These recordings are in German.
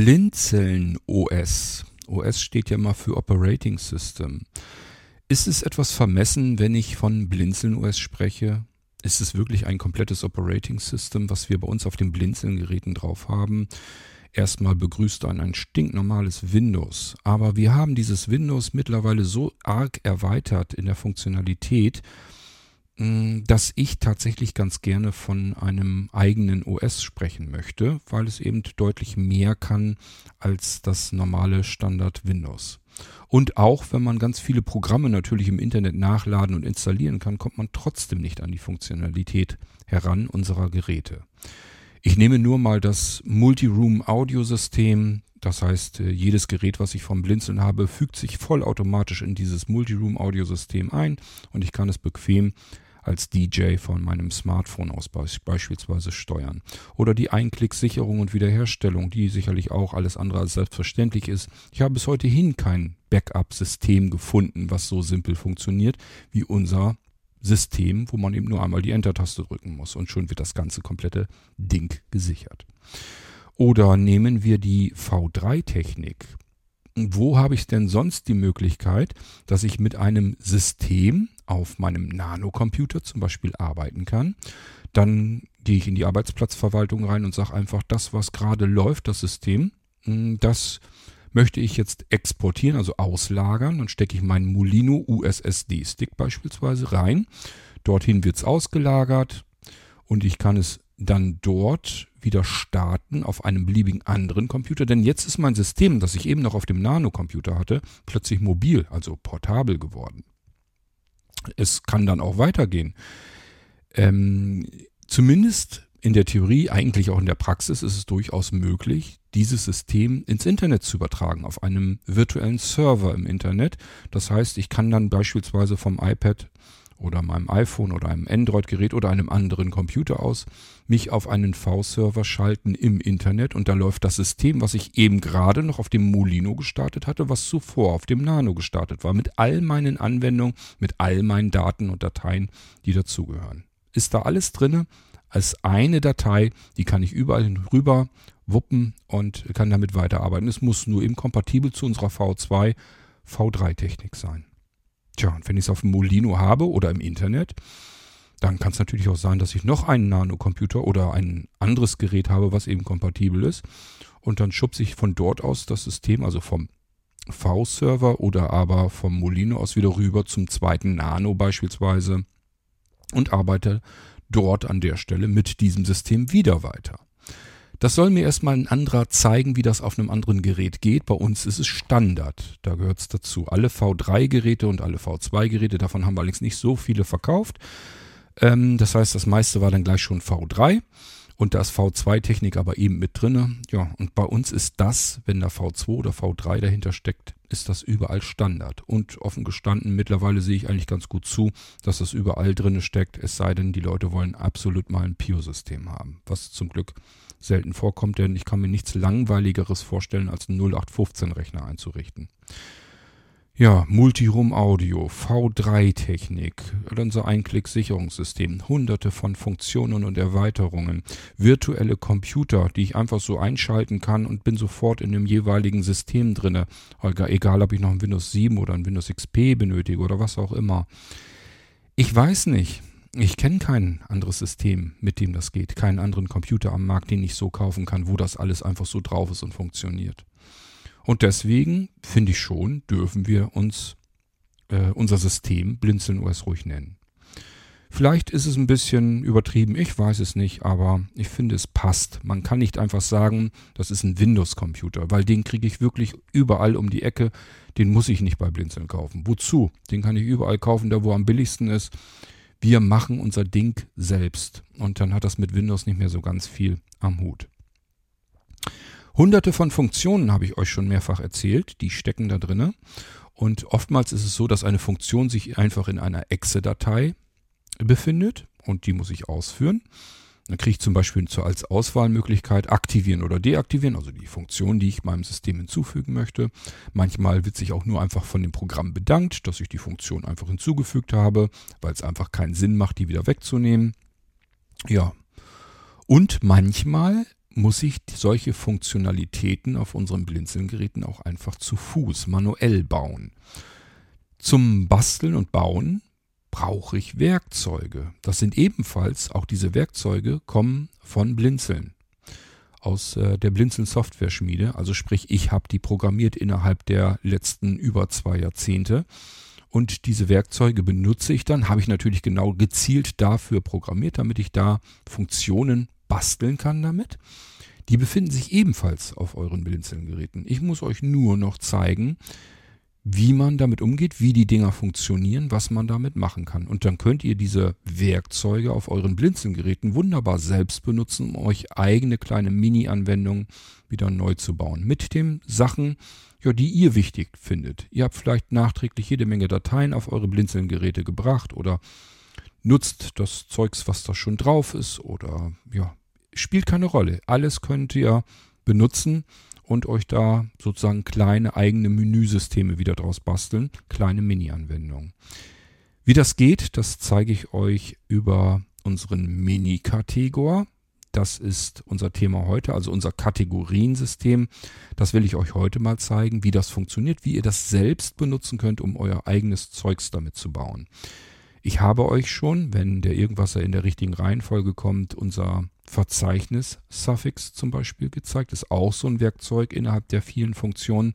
Blinzeln OS. OS steht ja mal für Operating System. Ist es etwas vermessen, wenn ich von Blinzeln OS spreche? Ist es wirklich ein komplettes Operating System, was wir bei uns auf den Blinzeln-Geräten drauf haben? Erstmal begrüßt ein ein stinknormales Windows. Aber wir haben dieses Windows mittlerweile so arg erweitert in der Funktionalität, dass ich tatsächlich ganz gerne von einem eigenen OS sprechen möchte, weil es eben deutlich mehr kann als das normale Standard Windows. Und auch wenn man ganz viele Programme natürlich im Internet nachladen und installieren kann, kommt man trotzdem nicht an die Funktionalität heran unserer Geräte. Ich nehme nur mal das Multiroom Audiosystem. Das heißt, äh, jedes Gerät, was ich vom Blinzeln habe, fügt sich vollautomatisch in dieses Multiroom Audiosystem ein und ich kann es bequem als DJ von meinem Smartphone aus beispielsweise steuern. Oder die Einklicksicherung und Wiederherstellung, die sicherlich auch alles andere als selbstverständlich ist. Ich habe bis heute hin kein Backup-System gefunden, was so simpel funktioniert wie unser System, wo man eben nur einmal die Enter-Taste drücken muss und schon wird das ganze komplette Ding gesichert. Oder nehmen wir die V3-Technik. Wo habe ich denn sonst die Möglichkeit, dass ich mit einem System, auf meinem Nanocomputer zum Beispiel arbeiten kann. Dann gehe ich in die Arbeitsplatzverwaltung rein und sage einfach, das, was gerade läuft, das System, hm, das möchte ich jetzt exportieren, also auslagern. Dann stecke ich meinen Molino USSD-Stick beispielsweise rein. Dorthin wird es ausgelagert und ich kann es dann dort wieder starten auf einem beliebigen anderen Computer. Denn jetzt ist mein System, das ich eben noch auf dem Nanocomputer hatte, plötzlich mobil, also portabel geworden es kann dann auch weitergehen. Ähm, zumindest in der Theorie, eigentlich auch in der Praxis ist es durchaus möglich, dieses System ins Internet zu übertragen, auf einem virtuellen Server im Internet. Das heißt, ich kann dann beispielsweise vom iPad oder meinem iPhone oder einem Android-Gerät oder einem anderen Computer aus mich auf einen V-Server schalten im Internet und da läuft das System, was ich eben gerade noch auf dem Molino gestartet hatte, was zuvor auf dem Nano gestartet war, mit all meinen Anwendungen, mit all meinen Daten und Dateien, die dazugehören. Ist da alles drinne als eine Datei, die kann ich überall rüber wuppen und kann damit weiterarbeiten. Es muss nur eben kompatibel zu unserer V2, V3-Technik sein. Tja, und wenn ich es auf dem Molino habe oder im Internet, dann kann es natürlich auch sein, dass ich noch einen Nanocomputer oder ein anderes Gerät habe, was eben kompatibel ist. Und dann schubse ich von dort aus das System, also vom V-Server oder aber vom Molino aus wieder rüber zum zweiten Nano beispielsweise und arbeite dort an der Stelle mit diesem System wieder weiter. Das soll mir erstmal ein anderer zeigen, wie das auf einem anderen Gerät geht. Bei uns ist es Standard. Da gehört es dazu. Alle V3-Geräte und alle V2-Geräte, davon haben wir allerdings nicht so viele verkauft. Ähm, das heißt, das meiste war dann gleich schon V3 und da ist V2-Technik aber eben mit drinne. Ja, und bei uns ist das, wenn da V2 oder V3 dahinter steckt, ist das überall Standard. Und offen gestanden, mittlerweile sehe ich eigentlich ganz gut zu, dass das überall drinne steckt, es sei denn, die Leute wollen absolut mal ein Pure-System haben, was zum Glück selten vorkommt, denn ich kann mir nichts Langweiligeres vorstellen, als einen 0815-Rechner einzurichten. Ja, Multiroom Audio, V3-Technik, unser Einklick-Sicherungssystem, hunderte von Funktionen und Erweiterungen, virtuelle Computer, die ich einfach so einschalten kann und bin sofort in dem jeweiligen System drinne. Egal, ob ich noch ein Windows 7 oder ein Windows XP benötige oder was auch immer. Ich weiß nicht. Ich kenne kein anderes System, mit dem das geht. Keinen anderen Computer am Markt, den ich so kaufen kann, wo das alles einfach so drauf ist und funktioniert. Und deswegen finde ich schon, dürfen wir uns äh, unser System Blinzeln OS ruhig nennen. Vielleicht ist es ein bisschen übertrieben, ich weiß es nicht, aber ich finde es passt. Man kann nicht einfach sagen, das ist ein Windows-Computer, weil den kriege ich wirklich überall um die Ecke. Den muss ich nicht bei Blinzeln kaufen. Wozu? Den kann ich überall kaufen, da wo er am billigsten ist. Wir machen unser Ding selbst. Und dann hat das mit Windows nicht mehr so ganz viel am Hut. Hunderte von Funktionen habe ich euch schon mehrfach erzählt, die stecken da drinne. Und oftmals ist es so, dass eine Funktion sich einfach in einer Exe-Datei befindet und die muss ich ausführen. Dann kriege ich zum Beispiel als Auswahlmöglichkeit aktivieren oder deaktivieren, also die Funktion, die ich meinem System hinzufügen möchte. Manchmal wird sich auch nur einfach von dem Programm bedankt, dass ich die Funktion einfach hinzugefügt habe, weil es einfach keinen Sinn macht, die wieder wegzunehmen. Ja. Und manchmal muss ich solche Funktionalitäten auf unseren Blinzelgeräten auch einfach zu Fuß manuell bauen. Zum Basteln und Bauen brauche ich Werkzeuge. Das sind ebenfalls, auch diese Werkzeuge kommen von Blinzeln. Aus äh, der Blinzeln Software Schmiede. Also sprich, ich habe die programmiert innerhalb der letzten über zwei Jahrzehnte. Und diese Werkzeuge benutze ich dann, habe ich natürlich genau gezielt dafür programmiert, damit ich da Funktionen basteln kann damit. Die befinden sich ebenfalls auf euren Blinzeln-Geräten. Ich muss euch nur noch zeigen, wie man damit umgeht, wie die Dinger funktionieren, was man damit machen kann. Und dann könnt ihr diese Werkzeuge auf euren Blinzelgeräten wunderbar selbst benutzen, um euch eigene kleine Mini-Anwendungen wieder neu zu bauen. Mit den Sachen, ja, die ihr wichtig findet. Ihr habt vielleicht nachträglich jede Menge Dateien auf eure Blinzelgeräte gebracht oder nutzt das Zeugs, was da schon drauf ist oder ja, spielt keine Rolle. Alles könnt ihr benutzen und euch da sozusagen kleine eigene Menüsysteme wieder draus basteln, kleine Mini-Anwendungen. Wie das geht, das zeige ich euch über unseren Mini-Kategor. Das ist unser Thema heute, also unser Kategoriensystem. Das will ich euch heute mal zeigen, wie das funktioniert, wie ihr das selbst benutzen könnt, um euer eigenes Zeugs damit zu bauen. Ich habe euch schon, wenn der Irgendwasser in der richtigen Reihenfolge kommt, unser Verzeichnis-Suffix zum Beispiel gezeigt. Ist auch so ein Werkzeug innerhalb der vielen Funktionen.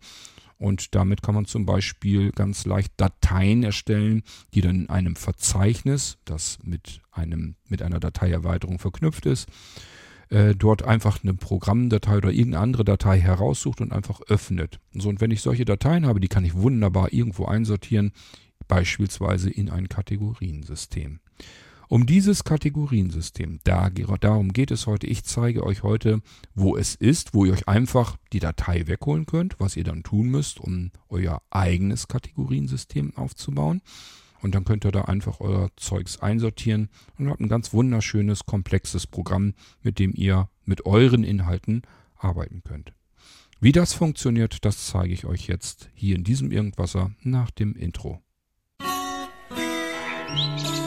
Und damit kann man zum Beispiel ganz leicht Dateien erstellen, die dann in einem Verzeichnis, das mit, einem, mit einer Dateierweiterung verknüpft ist, äh, dort einfach eine Programmdatei oder irgendeine andere Datei heraussucht und einfach öffnet. So, und wenn ich solche Dateien habe, die kann ich wunderbar irgendwo einsortieren, beispielsweise in ein Kategoriensystem. Um dieses Kategoriensystem, da, darum geht es heute. Ich zeige euch heute, wo es ist, wo ihr euch einfach die Datei wegholen könnt, was ihr dann tun müsst, um euer eigenes Kategoriensystem aufzubauen. Und dann könnt ihr da einfach euer Zeugs einsortieren und habt ein ganz wunderschönes, komplexes Programm, mit dem ihr mit euren Inhalten arbeiten könnt. Wie das funktioniert, das zeige ich euch jetzt hier in diesem Irgendwasser nach dem Intro. Musik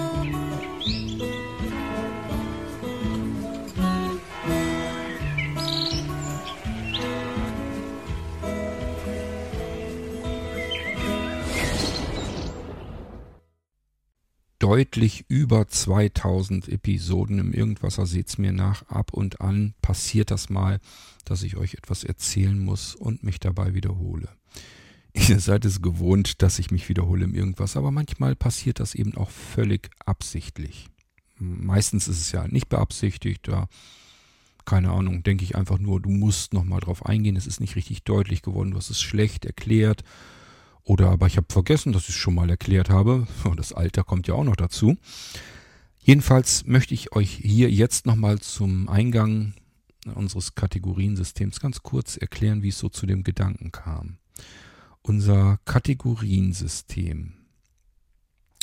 deutlich über 2000 Episoden im Irgendwasser. Seht's mir nach. Ab und an passiert das mal, dass ich euch etwas erzählen muss und mich dabei wiederhole. Ihr seid es gewohnt, dass ich mich wiederhole im Irgendwas, aber manchmal passiert das eben auch völlig absichtlich. Meistens ist es ja nicht beabsichtigt, da keine Ahnung, denke ich einfach nur, du musst nochmal drauf eingehen, es ist nicht richtig deutlich geworden, du hast es schlecht erklärt oder aber ich habe vergessen, dass ich es schon mal erklärt habe. Das Alter kommt ja auch noch dazu. Jedenfalls möchte ich euch hier jetzt nochmal zum Eingang unseres Kategoriensystems ganz kurz erklären, wie es so zu dem Gedanken kam. Unser Kategoriensystem.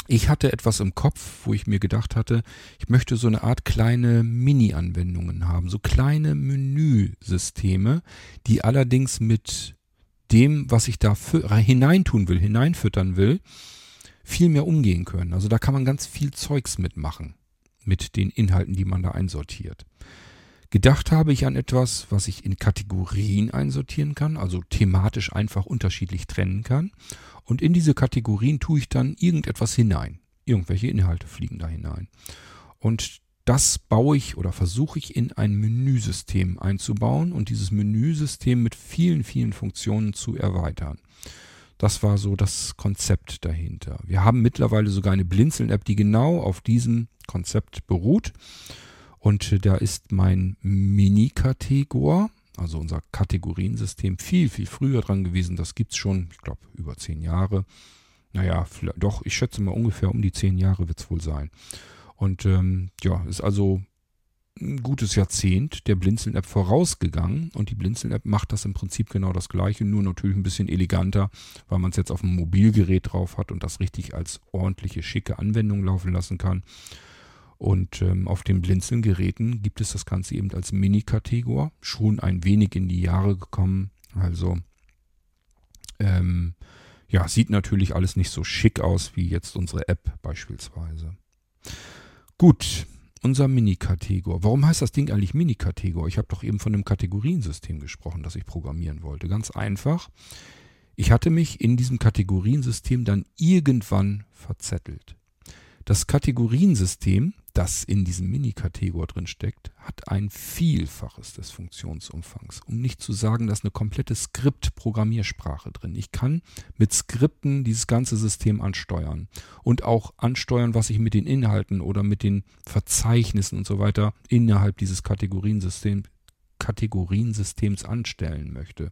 Ich hatte etwas im Kopf, wo ich mir gedacht hatte, ich möchte so eine Art kleine Mini-Anwendungen haben, so kleine Menüsysteme, die allerdings mit dem, was ich da hineintun will, hineinfüttern will, viel mehr umgehen können. Also da kann man ganz viel Zeugs mitmachen, mit den Inhalten, die man da einsortiert. Gedacht habe ich an etwas, was ich in Kategorien einsortieren kann, also thematisch einfach unterschiedlich trennen kann. Und in diese Kategorien tue ich dann irgendetwas hinein. Irgendwelche Inhalte fliegen da hinein. Und das baue ich oder versuche ich in ein Menüsystem einzubauen und dieses Menüsystem mit vielen, vielen Funktionen zu erweitern. Das war so das Konzept dahinter. Wir haben mittlerweile sogar eine Blinzeln-App, die genau auf diesem Konzept beruht. Und da ist mein Mini-Kategor, also unser Kategoriensystem, viel, viel früher dran gewesen. Das gibt es schon, ich glaube, über zehn Jahre. Naja, doch, ich schätze mal ungefähr um die zehn Jahre wird es wohl sein. Und ähm, ja, ist also ein gutes Jahrzehnt der Blinzeln-App vorausgegangen und die Blinzeln-App macht das im Prinzip genau das gleiche, nur natürlich ein bisschen eleganter, weil man es jetzt auf dem Mobilgerät drauf hat und das richtig als ordentliche, schicke Anwendung laufen lassen kann. Und ähm, auf den Blinzeln-Geräten gibt es das Ganze eben als Mini-Kategor, schon ein wenig in die Jahre gekommen. Also ähm, ja, sieht natürlich alles nicht so schick aus wie jetzt unsere App beispielsweise. Gut, unser Mini-Kategor. Warum heißt das Ding eigentlich Mini-Kategor? Ich habe doch eben von einem Kategoriensystem gesprochen, das ich programmieren wollte. Ganz einfach. Ich hatte mich in diesem Kategoriensystem dann irgendwann verzettelt. Das Kategoriensystem, das in diesem Mini-Kategor drin steckt, hat ein Vielfaches des Funktionsumfangs. Um nicht zu sagen, da ist eine komplette Skript-Programmiersprache drin. Ich kann mit Skripten dieses ganze System ansteuern und auch ansteuern, was ich mit den Inhalten oder mit den Verzeichnissen und so weiter innerhalb dieses Kategoriensystem, Kategoriensystems anstellen möchte.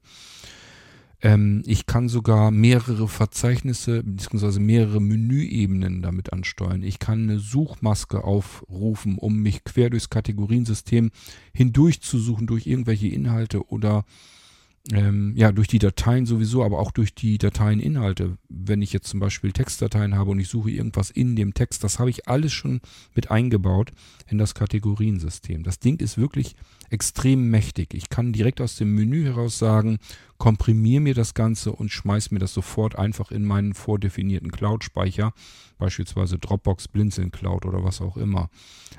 Ähm, ich kann sogar mehrere Verzeichnisse bzw. mehrere Menüebenen damit ansteuern. Ich kann eine Suchmaske aufrufen, um mich quer durchs Kategoriensystem hindurch zu suchen durch irgendwelche Inhalte oder ähm, ja, durch die Dateien sowieso, aber auch durch die Dateieninhalte. Wenn ich jetzt zum Beispiel Textdateien habe und ich suche irgendwas in dem Text, das habe ich alles schon mit eingebaut in das Kategoriensystem. Das Ding ist wirklich extrem mächtig. Ich kann direkt aus dem Menü heraus sagen, komprimiere mir das Ganze und schmeiß mir das sofort einfach in meinen vordefinierten Cloud-Speicher, beispielsweise Dropbox, Blinzeln Cloud oder was auch immer.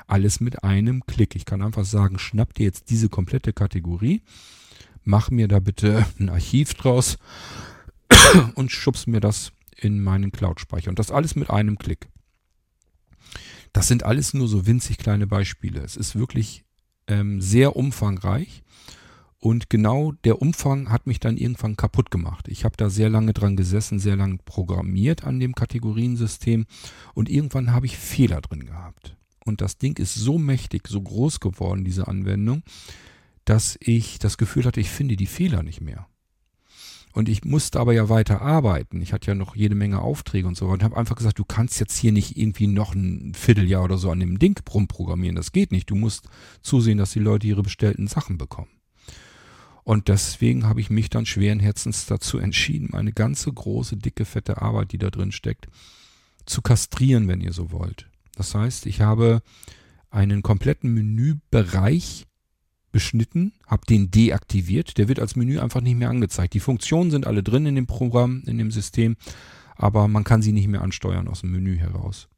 Alles mit einem Klick. Ich kann einfach sagen, schnapp dir jetzt diese komplette Kategorie mach mir da bitte ein Archiv draus und schubst mir das in meinen Cloud-Speicher. Und das alles mit einem Klick. Das sind alles nur so winzig kleine Beispiele. Es ist wirklich ähm, sehr umfangreich. Und genau der Umfang hat mich dann irgendwann kaputt gemacht. Ich habe da sehr lange dran gesessen, sehr lange programmiert an dem Kategoriensystem und irgendwann habe ich Fehler drin gehabt. Und das Ding ist so mächtig, so groß geworden, diese Anwendung, dass ich das Gefühl hatte, ich finde die Fehler nicht mehr. Und ich musste aber ja weiter arbeiten. Ich hatte ja noch jede Menge Aufträge und so weiter. Und habe einfach gesagt, du kannst jetzt hier nicht irgendwie noch ein Vierteljahr oder so an dem Ding rumprogrammieren. Das geht nicht. Du musst zusehen, dass die Leute ihre bestellten Sachen bekommen. Und deswegen habe ich mich dann schweren Herzens dazu entschieden, meine ganze große, dicke, fette Arbeit, die da drin steckt, zu kastrieren, wenn ihr so wollt. Das heißt, ich habe einen kompletten Menübereich beschnitten, habe den deaktiviert. Der wird als Menü einfach nicht mehr angezeigt. Die Funktionen sind alle drin in dem Programm, in dem System, aber man kann sie nicht mehr ansteuern aus dem Menü heraus.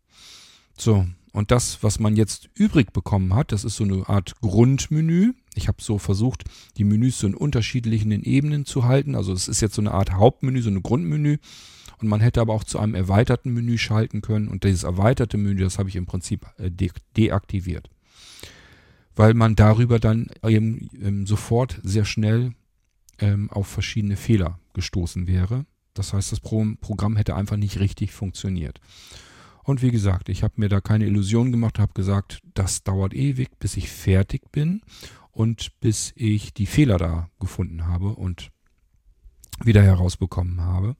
So, und das, was man jetzt übrig bekommen hat, das ist so eine Art Grundmenü. Ich habe so versucht, die Menüs so in unterschiedlichen Ebenen zu halten. Also es ist jetzt so eine Art Hauptmenü, so ein Grundmenü. Und man hätte aber auch zu einem erweiterten Menü schalten können. Und dieses erweiterte Menü, das habe ich im Prinzip äh, de deaktiviert weil man darüber dann eben ähm, sofort sehr schnell ähm, auf verschiedene Fehler gestoßen wäre. Das heißt, das Pro Programm hätte einfach nicht richtig funktioniert. Und wie gesagt, ich habe mir da keine Illusion gemacht, habe gesagt, das dauert ewig, bis ich fertig bin und bis ich die Fehler da gefunden habe und wieder herausbekommen habe.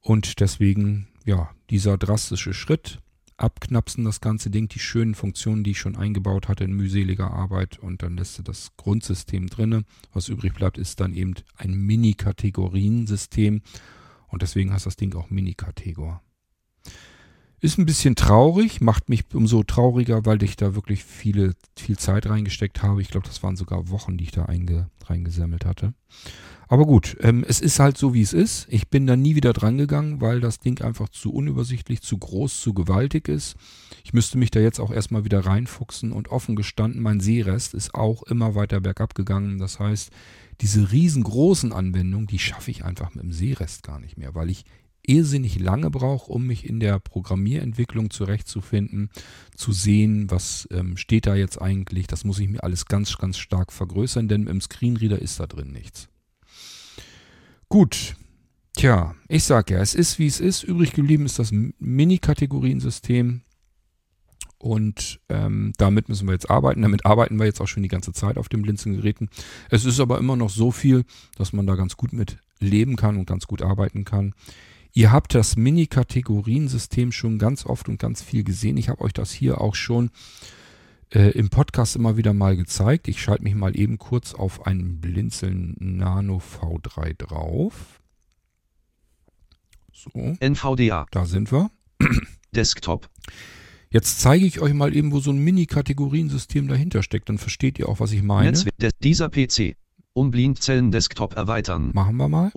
Und deswegen, ja, dieser drastische Schritt, abknapsen, das ganze Ding, die schönen Funktionen, die ich schon eingebaut hatte in mühseliger Arbeit und dann lässt du das Grundsystem drinne. Was übrig bleibt, ist dann eben ein Mini-Kategoriensystem und deswegen heißt das Ding auch Mini-Kategor. Ist ein bisschen traurig, macht mich umso trauriger, weil ich da wirklich viele, viel Zeit reingesteckt habe. Ich glaube, das waren sogar Wochen, die ich da einge, reingesammelt hatte. Aber gut, ähm, es ist halt so, wie es ist. Ich bin da nie wieder dran gegangen, weil das Ding einfach zu unübersichtlich, zu groß, zu gewaltig ist. Ich müsste mich da jetzt auch erstmal wieder reinfuchsen und offen gestanden, mein Seerest ist auch immer weiter bergab gegangen. Das heißt, diese riesengroßen Anwendungen, die schaffe ich einfach mit dem Seerest gar nicht mehr, weil ich irrsinnig lange brauche, um mich in der Programmierentwicklung zurechtzufinden, zu sehen, was ähm, steht da jetzt eigentlich. Das muss ich mir alles ganz, ganz stark vergrößern, denn im Screenreader ist da drin nichts. Gut. Tja, ich sag ja, es ist wie es ist. Übrig geblieben ist das Mini-Kategoriensystem. Und ähm, damit müssen wir jetzt arbeiten. Damit arbeiten wir jetzt auch schon die ganze Zeit auf den Blinzelgeräten. Es ist aber immer noch so viel, dass man da ganz gut mit leben kann und ganz gut arbeiten kann. Ihr habt das Mini-Kategoriensystem schon ganz oft und ganz viel gesehen. Ich habe euch das hier auch schon äh, im Podcast immer wieder mal gezeigt. Ich schalte mich mal eben kurz auf einen Blinzeln Nano V3 drauf. So. NVDA. Da sind wir. Desktop. Jetzt zeige ich euch mal eben, wo so ein Mini-Kategoriensystem dahinter steckt. Dann versteht ihr auch, was ich meine. Netzwerk, dieser PC. Um Blindzellen Desktop erweitern. Machen wir mal.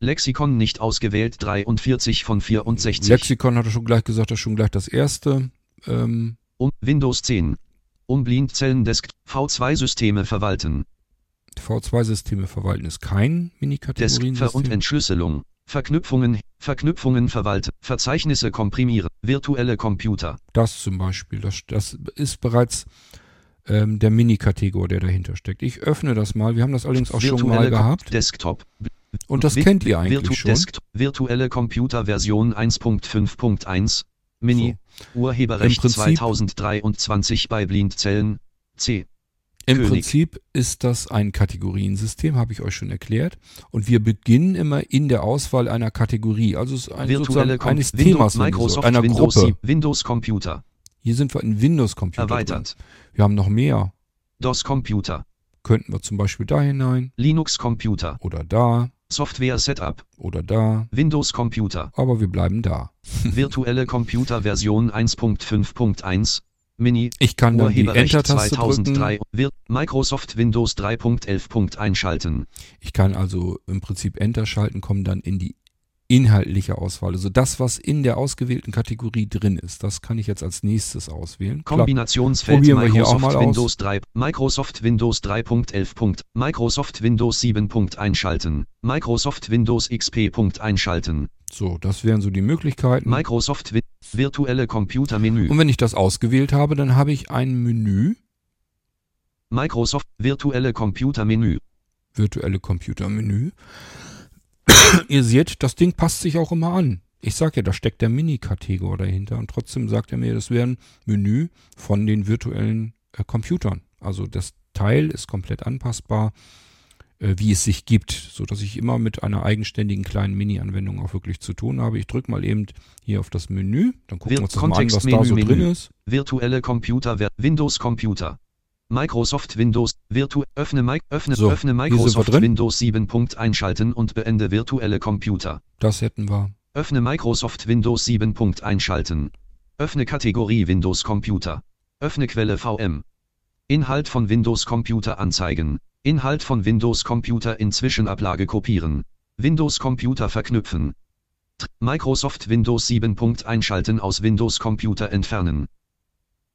Lexikon nicht ausgewählt 43 von 64. Lexikon hat er schon gleich gesagt, das ist schon gleich das erste. Ähm, Um Windows 10. Um Blindzellen Desk V2-Systeme verwalten. V2-Systeme verwalten ist kein Desk Ver- und. Entschlüsselung. Verknüpfungen, Verknüpfungen verwalten, Verzeichnisse komprimieren, virtuelle Computer, Das zum Beispiel, das, das ist bereits ähm, der Mini-Kategor, der dahinter steckt. Ich öffne das mal. Wir haben das allerdings auch schon mal virtuelle gehabt. Desktop, Und das kennt ihr eigentlich Virtu schon. Desktop, virtuelle Computer Version 1.5.1, Mini, Urheberrecht Im Prinzip- 2023 bei Blindzellen, C. Im König. Prinzip ist das ein Kategoriensystem, habe ich euch schon erklärt. Und wir beginnen immer in der Auswahl einer Kategorie, also es ist ein, Virtuelle Com eines Windows, Themas, so, Microsoft einer Windows, Gruppe. 7, Windows Computer, Hier sind wir in Windows-Computer. erweitert, Drin. Wir haben noch mehr. DOS Computer, Könnten wir zum Beispiel da hinein Linux Computer, oder da Software Setup, oder da. Windows Computer, Aber wir bleiben da. virtuelle Computer Version 1.5.1, Mini, Ich kann dann die Enter-Taste drücken. 2003, Vir Microsoft Windows 3.11. einschalten. Ich kann also im Prinzip Enter schalten, komme dann in die inhaltliche Auswahl. Also das, was in der ausgewählten Kategorie drin ist, das kann ich jetzt als nächstes auswählen. Klappt. Kombinationsfeld Microsoft. Windows 3, Microsoft Windows 3.11. Microsoft Windows 7. einschalten. Microsoft Windows XP. einschalten. So, das wären so die Möglichkeiten. Microsoft virtuelle Computermenü. Und wenn ich das ausgewählt habe, dann habe ich ein Menü, Microsoft virtuelle Computermenü. virtuelle Computermenü. Ihr seht, das Ding passt sich auch immer an. Ich sage ja, da steckt der Mini-Kategor dahinter und trotzdem sagt er mir, das wäre ein Menü von den virtuellen äh, Computern. Also das Teil ist komplett anpassbar, äh, wie es sich gibt, so dass ich immer mit einer eigenständigen kleinen Mini-Anwendung auch wirklich zu tun habe. Ich drücke mal eben hier auf das Menü, dann gucken Wir- uns das mal an, was da so Kontextmenü, drin Menü. ist. Virtuelle Computer Windows Computer. Microsoft Windows Virtu öffne, Mi öffne, So, öffne Microsoft. Windows 7. einschalten und beende virtuelle Computer. Das hätten wir. Öffne Microsoft Windows 7. einschalten. Öffne Kategorie Windows Computer. Öffne Quelle VM. Inhalt von Windows Computer anzeigen. Inhalt von Windows Computer in Zwischenablage kopieren. Windows Computer verknüpfen. Microsoft Windows 7. einschalten aus Windows Computer entfernen.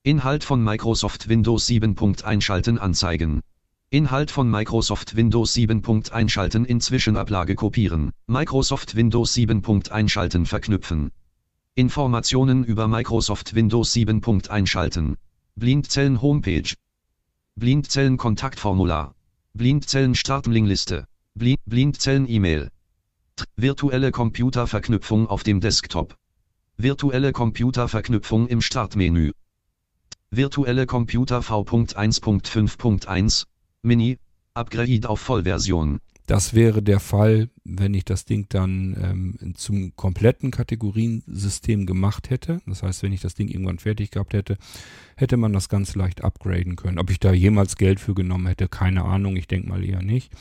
Inhalt von Microsoft Windows 7. einschalten anzeigen. Inhalt von Microsoft Windows 7. einschalten in Zwischenablage kopieren. Microsoft Windows 7. einschalten verknüpfen. Informationen über Microsoft Windows 7. einschalten. Blindzellen Homepage. Blindzellen Kontaktformular. Blindzellen Startlingliste. Bli Blindzellen E-Mail. Virtuelle Computerverknüpfung auf dem Desktop. Virtuelle Computerverknüpfung im Startmenü. Virtuelle Computer V.1.5.1 Mini Upgrade auf Vollversion. Das wäre der Fall, wenn ich das Ding dann ähm, zum kompletten Kategoriensystem gemacht hätte. Das heißt, wenn ich das Ding irgendwann fertig gehabt hätte, hätte man das ganz leicht upgraden können. Ob ich da jemals Geld für genommen hätte, keine Ahnung. Ich denke mal eher nicht.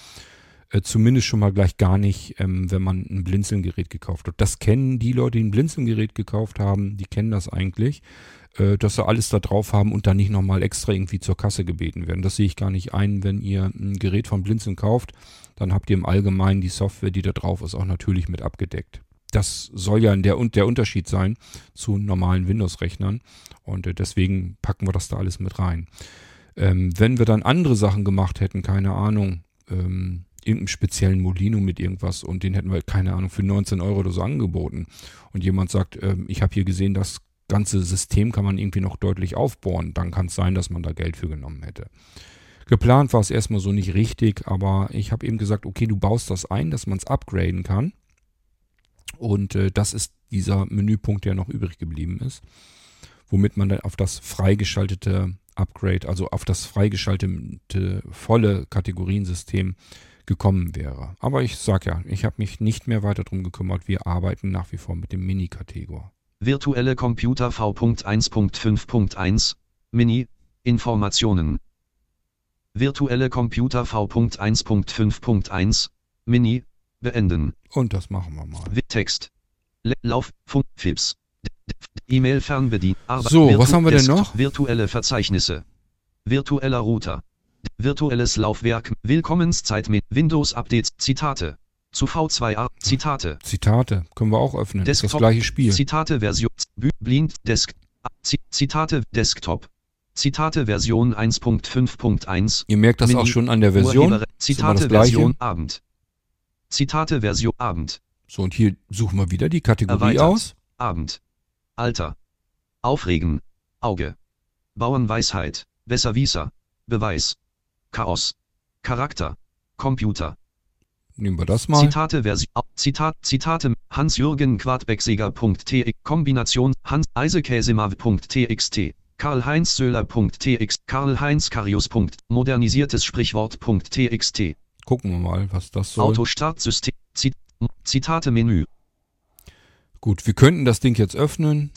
Äh, zumindest schon mal gleich gar nicht, ähm, wenn man ein Blinzelgerät gekauft hat. Das kennen die Leute, die ein Blinzelgerät gekauft haben, die kennen das eigentlich, äh, dass sie alles da drauf haben und dann nicht nochmal extra irgendwie zur Kasse gebeten werden. Das sehe ich gar nicht ein, wenn ihr ein Gerät von Blinzeln kauft, dann habt ihr im Allgemeinen die Software, die da drauf ist, auch natürlich mit abgedeckt. Das soll ja der, der Unterschied sein zu normalen Windows-Rechnern und äh, deswegen packen wir das da alles mit rein. Ähm, wenn wir dann andere Sachen gemacht hätten, keine Ahnung, ähm, irgendeinen speziellen Molino mit irgendwas und den hätten wir, keine Ahnung, für 19 Euro oder so angeboten und jemand sagt, ähm, ich habe hier gesehen, das ganze System kann man irgendwie noch deutlich aufbohren, dann kann es sein, dass man da Geld für genommen hätte. Geplant war es erstmal so nicht richtig, aber ich habe eben gesagt, okay, du baust das ein, dass man es upgraden kann. Und äh, das ist dieser Menüpunkt, der noch übrig geblieben ist, womit man dann auf das freigeschaltete Upgrade, also auf das freigeschaltete volle Kategoriensystem gekommen wäre. Aber ich sag ja, ich habe mich nicht mehr weiter drum gekümmert. Wir arbeiten nach wie vor mit dem Mini-Kategor. Virtuelle Computer V.1.5.1 Mini Informationen. Virtuelle Computer V.1.5.1 Mini beenden. Und das machen wir mal. Text. Lauf Funk Fips. E-Mail fernbedient. Arbeit. So, was haben wir denn noch? Virtuelle Verzeichnisse. Virtueller Router. Virtuelles Laufwerk. Willkommenszeit mit Windows Updates. Zitate. Zu V2A. Zitate. Zitate können wir auch öffnen. Das ist das Desktop. gleiche Spiel. Zitate Version. Blind Desk. Zitate Desktop. Zitate Version 1.5.1. Ihr merkt das Menü, auch schon an der Version. Urheber- Zitate. Version Abend. Zitate Version Abend. So, und hier suchen wir wieder die Kategorie Erweitert. aus. Abend. Alter. Aufregen. Auge. Bauernweisheit. Besserwisser. Beweis. Chaos. Charakter. Computer. Nehmen wir das mal. Zitate Version. Zitat, Zitate Hans-Jürgen Quadbeckseger.tx Kombination Hans Eisekäsemav.txt Karl-Heinz Söhler.txt Karl-Heinz Karius. Modernisiertes Sprichwort.txt Gucken wir mal, was das soll. Autostartsystem Zit Zitate Menü Gut, wir könnten das Ding jetzt öffnen.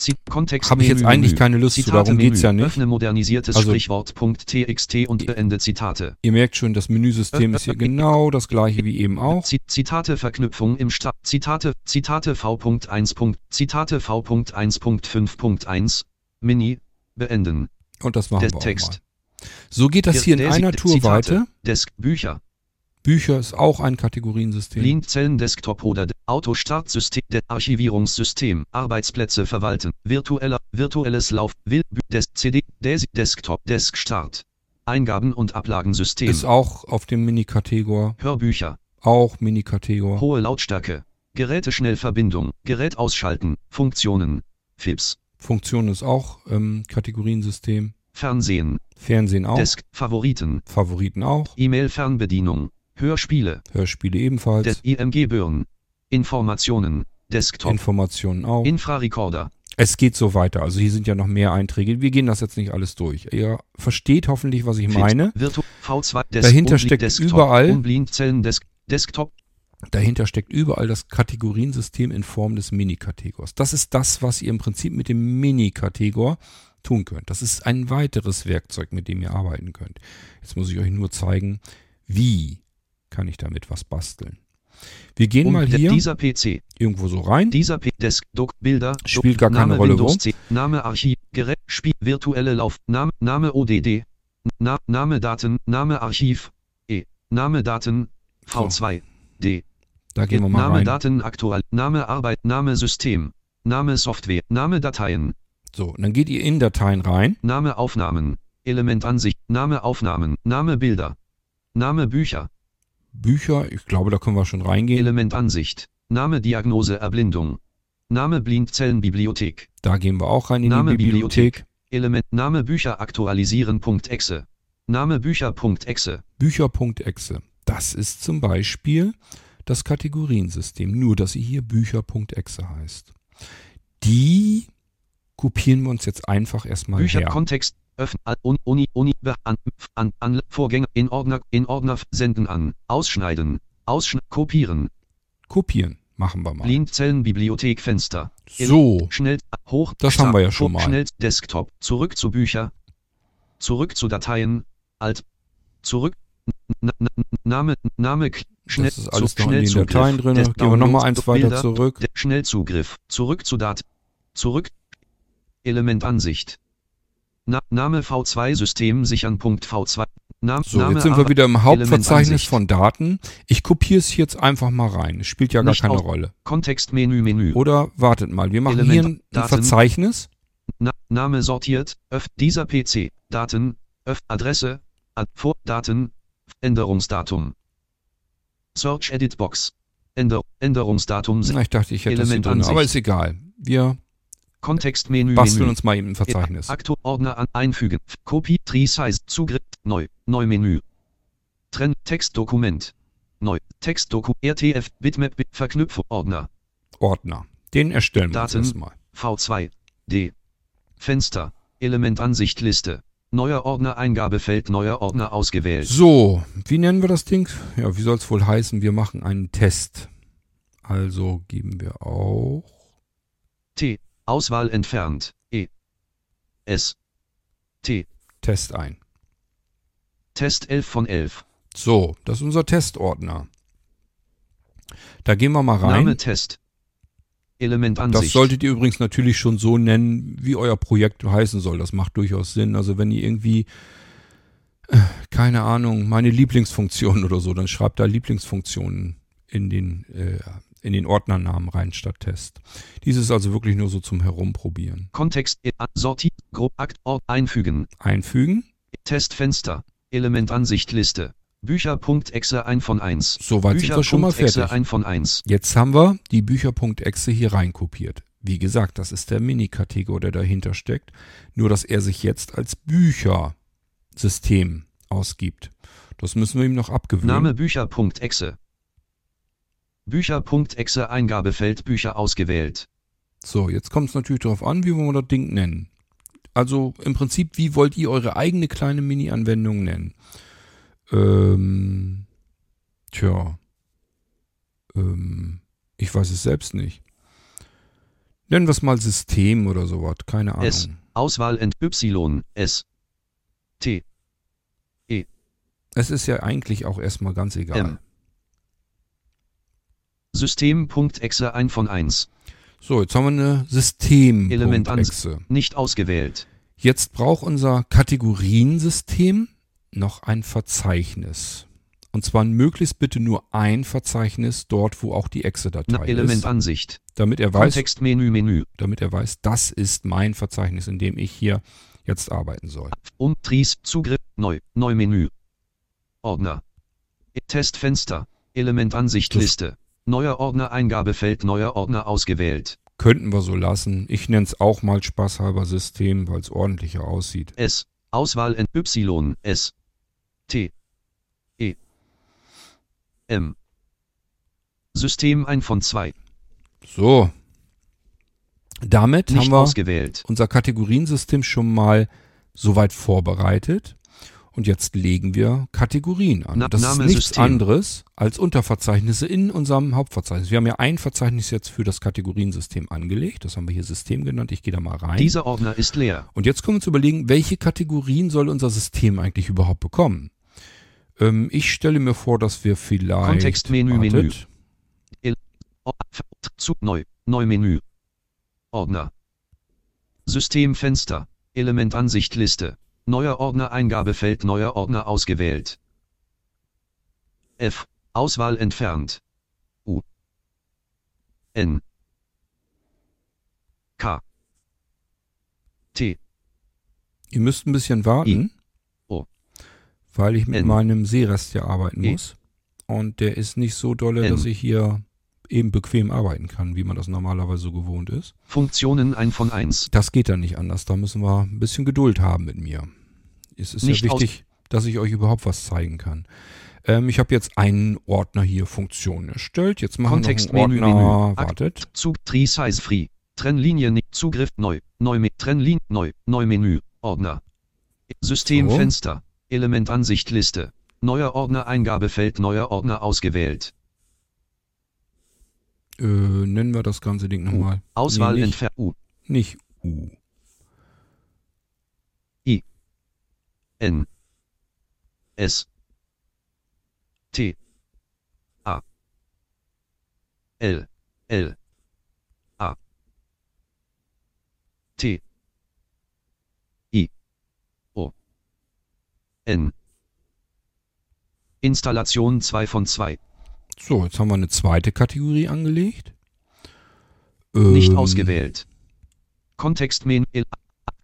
Habe ich jetzt eigentlich keine Lust zu, Zitate darum geht's Menü. ja nicht. Öffne modernisiertes Also- Sprichwort.txt und beende Zitate. Ihr merkt schon, das Menüsystem ist hier genau das gleiche wie eben auch. Zi- Zitate Verknüpfung im Start. Zitate, Zitate V.1. Zitate V.1.5.1. Mini. Beenden. Und das machen Der wir auch Text. mal. So geht das hier in einer Tour Zitate. weiter. Desk. Bücher. Bücher ist auch ein Kategoriensystem. Linzellen Desktop oder Autostartsystem, Archivierungssystem, Arbeitsplätze verwalten, virtueller, virtuelles Lauf, Will, Des, CD, Des, Desktop, Desk Start. Eingaben- und Ablagensystem. Ist auch auf dem Mini-Kategor. Hörbücher. Auch Mini-Kategor. Hohe Lautstärke. Geräteschnellverbindung. Gerät ausschalten. Funktionen. FIPS. Funktion ist auch ähm, Kategoriensystem. Fernsehen. Fernsehen auch. Desk. Favoriten. Favoriten auch. E-Mail-Fernbedienung. Hörspiele. Hörspiele ebenfalls. Des IMG Birn. Informationen. Desktop. Informationen auch. Infrarecorder. Es geht so weiter. Also hier sind ja noch mehr Einträge. Wir gehen das jetzt nicht alles durch. Ihr versteht hoffentlich, was ich Fit. meine. Virtu V2 Desk Dahinter steckt Desktop. überall- Desk Desktop. Dahinter steckt überall das Kategoriensystem in Form des Mini-Kategors. Das ist das, was ihr im Prinzip mit dem Mini-Kategor tun könnt. Das ist ein weiteres Werkzeug, mit dem ihr arbeiten könnt. Jetzt muss ich euch nur zeigen, wie kann ich damit was basteln. Wir gehen Und mal hier Dieser PC. irgendwo so rein. Dieser P Desk Doc Bilder. Spielt gar keine Name Rolle, Windows wo. 10, Name Archiv. Gerät. Spiel. Virtuelle Lauf. Name, Name ODD. Na, Name Daten. Name Archiv. E. Name Daten. V2. D. Da gehen wir mal Name rein. Daten aktuell. Name Arbeit. Name System. Name Software. Name Dateien. So, dann geht ihr in Dateien rein. Name Aufnahmen. Element Ansicht. Name Aufnahmen. Name Bilder. Name Bücher. Bücher, ich glaube, da können wir schon reingehen. Element Ansicht. Name Diagnose Erblindung. Name Blindzellenbibliothek. Da gehen wir auch rein in Name die Bibliothek. Element Name Bücher aktualisieren.exe. Name Bücher.exe. Bücher.exe. Das ist zum Beispiel das Kategoriensystem, nur dass sie hier Bücher.exe heißt. Die kopieren wir uns jetzt einfach erstmal Bücher her. Kontext. Öffnen. Un, Uni. Uni. An. An. an Vorgänger. In Ordner. In Ordner. Senden an. Ausschneiden. Ausschn kopieren. Kopieren. Machen wir mal. Blindzellenbibliothek Fenster. So, Schnell. Hoch. Das haben wir ja schon mal. Schnell. Desktop. Zurück zu Bücher. Zurück zu Dateien. Alt. Zurück. N n Name. Name. Schnell. das ist alles zu- noch in den. Dateien drin. Des- Gehen wir nochmal eins weiter Bilder, zurück. Schnellzugriff. Zurück zu Dat. Zurück. Elementansicht. Na, Name V2 System sichern. Punkt V2. Nam, So, Name jetzt sind wir wieder im Hauptverzeichnis von Daten. Ich kopiere es jetzt einfach mal rein. Es spielt ja gar Nicht keine auf- Rolle. Kontextmenü Menü. Oder wartet mal, wir machen Element- hier ein, Daten. Verzeichnis. Na, Name sortiert. Öff, dieser PC. Daten. Öff, Adresse. Ad, vor, Daten. Änderungsdatum. Search Edit Box. Änder, Änderungsdatum. Na, ich dachte, ich hätte das hier drin, aber ist egal. Wir Kontextmenü basteln uns mal eben ein Verzeichnis. Aktor Ordner an einfügen. Kopie Tree Size Zugriff neu neu Menü. Trenn Textdokument. Neu Textdoku RTF Bitmap Bit Verknüpfung Ordner Ordner. Den erstellen wir Daten. uns erstmal. V2 D Fenster Elementansicht Liste neuer Ordner Eingabefeld neuer Ordner ausgewählt. So, wie nennen wir das Ding? Ja, wie soll es wohl heißen? Wir machen einen Test. Also geben wir auch T Auswahl entfernt E S T Test ein. Test 11 von 11 So, das ist unser Testordner. Da gehen wir mal rein. Name Test Elementansicht Das solltet ihr übrigens natürlich schon so nennen, wie euer Projekt heißen soll. Das macht durchaus Sinn. Also wenn ihr irgendwie, äh, keine Ahnung, meine Lieblingsfunktion oder so, dann schreibt da Lieblingsfunktionen in den, äh, in den Ordnernamen rein statt Test. Dies ist also wirklich nur so zum Herumprobieren. Kontext, a- Sorti, Gro, Akt, Ort, einfügen. Einfügen. Testfenster. Elementansicht Liste. Bücher.exe 1 von 1. Soweit sind wir schon mal fertig. 1 von 1. Jetzt haben wir die Bücher.exe hier reinkopiert. Wie gesagt, das ist der Mini-Kategor, der dahinter steckt. Nur, dass er sich jetzt als Büchersystem ausgibt. Das müssen wir ihm noch abgewöhnen. Name Bücher.exe. Bücher.exe Eingabefeld Bücher ausgewählt. So, jetzt kommt es natürlich darauf an, wie wollen wir das Ding nennen. Also im Prinzip, wie wollt ihr eure eigene kleine Mini-Anwendung nennen? Ähm, tja. Ähm, ich weiß es selbst nicht. Nennen wir es mal System oder sowas, keine Ahnung. S. Auswahl ent Y. S. T. Es ist ja eigentlich auch erstmal ganz egal. M. System.exe 1 von 1. So, jetzt haben wir eine System. Element Exe. Nicht ausgewählt. Jetzt braucht unser Kategoriensystem noch ein Verzeichnis. Und zwar möglichst bitte nur ein Verzeichnis dort, wo auch die Exe-Datei ist, Elementansicht. damit er weiß, Kontextmenü Menü. damit er weiß, das ist mein Verzeichnis, in dem ich hier jetzt arbeiten soll. Um Tries Zugriff Neu Neu Menü. Ordner. Testfenster. Elementansicht Das- Liste. Neuer Ordner Eingabefeld neuer Ordner ausgewählt. Könnten wir so lassen. Ich nenne es auch mal spaßhalber System, weil es ordentlicher aussieht. S. Auswahl N Y S. T. E. M. System 1 von 2. So. Damit Nicht haben wir ausgewählt. unser Kategoriensystem schon mal soweit vorbereitet. Und jetzt legen wir Kategorien an. Na- das ist nichts System. anderes als Unterverzeichnisse in unserem Hauptverzeichnis. Wir haben ja ein Verzeichnis jetzt für das Kategoriensystem angelegt. Das haben wir hier System genannt. Ich gehe da mal rein. Dieser Ordner ist leer. Und jetzt können wir uns überlegen, welche Kategorien soll unser System eigentlich überhaupt bekommen? Ähm, ich stelle mir vor, dass wir vielleicht... Kontextmenü, Menü. Wartet. O- Zu Neu. Neu Menü. Ordner. Systemfenster. Elementansicht Liste. Neuer Ordner Eingabefeld neuer Ordner ausgewählt. F. Auswahl entfernt. U. N. K. T. Ihr müsst ein bisschen warten, O. weil ich mit N. meinem Seerest ja arbeiten E. muss. Und der ist nicht so dolle, N. dass ich hier eben bequem arbeiten kann, wie man das normalerweise so gewohnt ist. Funktionen 1 von 1. Das geht dann nicht anders. Da müssen wir ein bisschen Geduld haben mit mir. Es ist Nicht ja wichtig, dass ich euch überhaupt was zeigen kann. Ähm, ich habe jetzt einen Ordner hier Funktionen erstellt. Jetzt machen wir noch einen Kontextmenü, Ordner. Menü. Akt- Wartet. Zug Tree Size Free. Trennlinie nicht Zugriff neu. Neu mit Trennlinie neu. Neu Menü. Ordner. Systemfenster. Elementansicht Liste. Neuer Ordner Eingabefeld neuer Ordner ausgewählt. Äh, nennen wir das ganze Ding nochmal. Auswahl Nee, nicht, entfernt. U. nicht U. N. S. T. A. L. L. A. T. I. O. N. Installation 2 von 2. So, jetzt haben wir eine zweite Kategorie angelegt. Nicht Ähm, ausgewählt. Kontextmenü.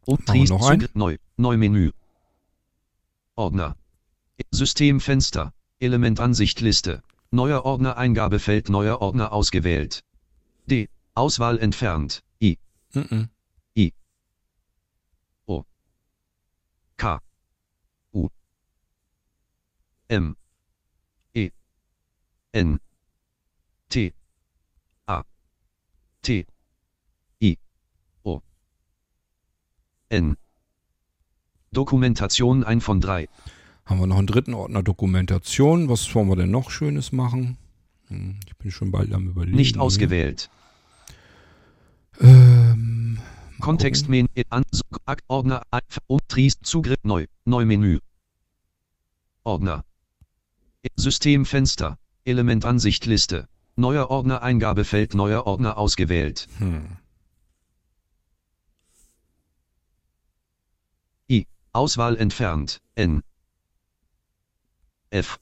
Noch? Zugriff neu. Neu Menü. Ordner. Systemfenster. Elementansicht Liste. Neuer Ordner Eingabefeld neuer Ordner ausgewählt. D. Auswahl entfernt. I. mhm. K. U. M. N. T. A. T. I. O. N. Dokumentation 1 von 3. Haben wir noch einen dritten Ordner Dokumentation. Was wollen wir denn noch Schönes machen? Hm, ich bin schon bald am überlegen. Nicht ausgewählt. Ähm, Kontextmenü an Ordner ein- um Tries Zugriff neu neu Menü Ordner Systemfenster Elementansicht Liste neuer Ordner Eingabefeld neuer Ordner ausgewählt. Hm. I. Auswahl entfernt. N. F.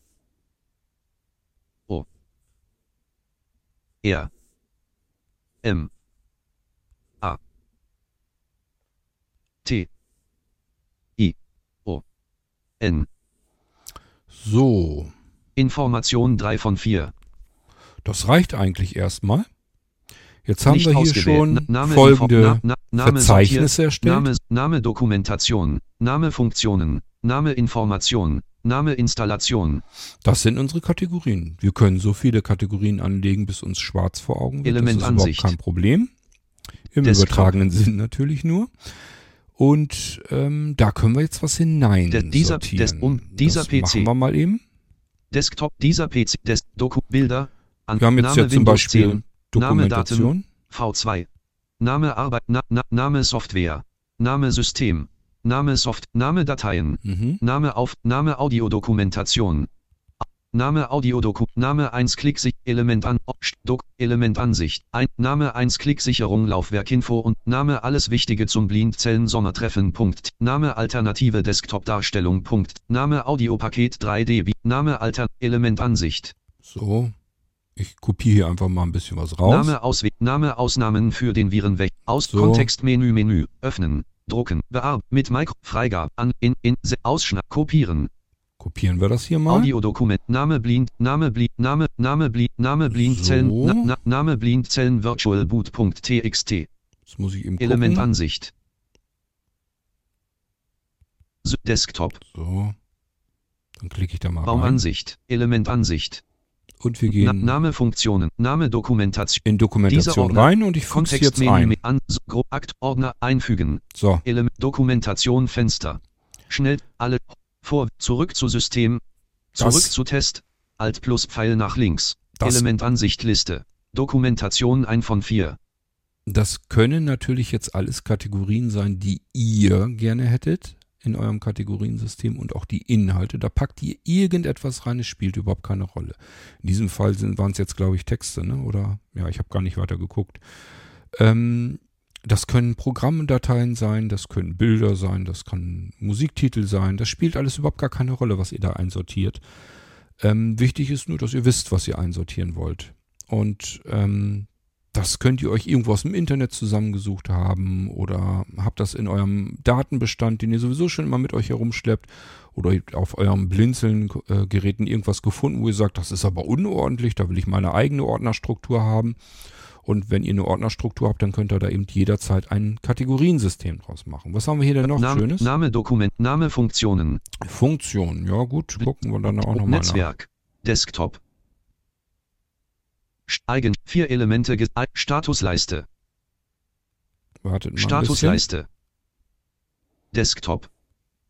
O. R. M. A. T. I. O. N. So, Information 3 von 4. das reicht eigentlich erstmal. Jetzt haben Nicht wir hier schon Na- Name, folgende Info- Na- Na- Name Verzeichnisse erstellt. Name, Name Dokumentation, Name Funktionen, Name Information, Name Installation, Das sind unsere Kategorien. Wir können so viele Kategorien anlegen, bis uns schwarz vor Augen wird. das ist Elementansicht. überhaupt kein Problem. Im Desktop. übertragenen Sinn natürlich nur. Und ähm, da können wir jetzt was hinein Der- dieser- des- um- dieser das PC. machen wir mal eben. Desktop, dieser PC, Des Doku, Bilder, an, Wir haben jetzt Name ja zum Windows Beispiel 10, Dokumentation. V2, Name Arbeit, na, na, Name Software, Name System, Name Soft, Name Dateien, Mhm. Name auf, Name Audiodokumentation. Name Audiodoku, Name 1 Klick Element an, Dok, Element Ansicht, ein, Name 1 Klick Sicherung Laufwerk Info und Name alles Wichtige zum Blindzellen Sommertreffen. Punkt. Name Alternative Desktop Darstellung. Punkt. Name Audiopaket 3D, wie- Name Alter, Element Ansicht. So. Ich kopiere hier einfach mal ein bisschen was raus. Name Ausweg, Name Ausnahmen für den Virenweg, aus So. Kontextmenü Menü, öffnen, drucken, bearbeiten, mit Mikro, Freigabe, an, in, in, Se- Ausschnitt, kopieren, Kopieren wir das hier mal. Audiodokument, Name Blind, Name Blind, Name, Name Blind, Name Blindzellen, So. na, na, Name Blindzellen Virtual Boot.txt, Jetzt muss ich eben gucken. Elementansicht. S- Desktop, So. Dann klicke ich da mal rein. Raumansicht, Elementansicht, Und wir na, gehen Name Funktionen, Name Dokumentation, in Dokumentation Ordner. rein und ich füge jetzt Kontextmenü, ein. an, Akt, Ordner, einfügen, So. Element Dokumentation Fenster. Schnell alle vor zurück zu System. Zurück Das- zu Test. Alt plus Pfeil nach links. Das- Elementansicht Liste. Dokumentation 1 von 4. Das können natürlich jetzt alles Kategorien sein, die ihr gerne hättet in eurem Kategoriensystem und auch die Inhalte. Da packt ihr irgendetwas rein, es spielt überhaupt keine Rolle. In diesem Fall waren es jetzt, glaube ich, Texte, ne? Oder ja, ich habe gar nicht weiter geguckt. Ähm, das können Programmdateien sein, das können Bilder sein, das kann Musiktitel sein. Das spielt alles überhaupt gar keine Rolle, was ihr da einsortiert. Ähm, wichtig ist nur, dass ihr wisst, was ihr einsortieren wollt. Und ähm, das könnt ihr euch irgendwo aus dem Internet zusammengesucht haben oder habt das in eurem Datenbestand, den ihr sowieso schon immer mit euch herumschleppt oder auf eurem Blinzeln-Geräten irgendwas gefunden, wo ihr sagt, das ist aber unordentlich, da will ich meine eigene Ordnerstruktur haben. Und wenn ihr eine Ordnerstruktur habt, dann könnt ihr da eben jederzeit ein Kategoriensystem draus machen. Was haben wir hier denn noch Name, Schönes? Name Dokument. Name Funktionen. Funktion, ja gut, gucken wir dann auch nochmal nach. Netzwerk. Desktop. St- Eigen. Vier Elemente. Statusleiste. Wartet mal. Statusleiste. Desktop.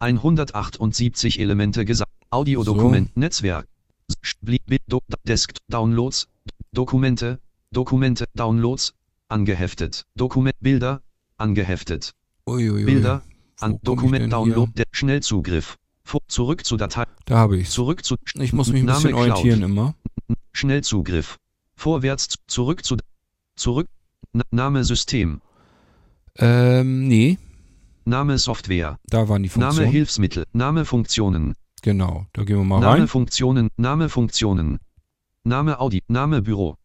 178 Elemente gesagt. Audiodokument. Netzwerk. S- Bli- Bi- Do Desk Downloads. Dokumente. Dokumente. Downloads. Angeheftet. Dokument. Bilder. Angeheftet. Uiuiui. Bilder. An Dokument Download. Der Schnellzugriff. Vor, zurück zu Datei. Da habe ich Zurück zu. Ich muss mich ein Name bisschen Cloud. orientieren immer. Schnellzugriff. Vorwärts, zu- zurück zu, zurück, Name System, Ähm, nee, Name Software, da waren die Name Funktionen. Hilfsmittel, Name Funktionen, Genau, da gehen wir mal Name rein. Funktionen, Name Funktionen, Name Audi, Name Büro,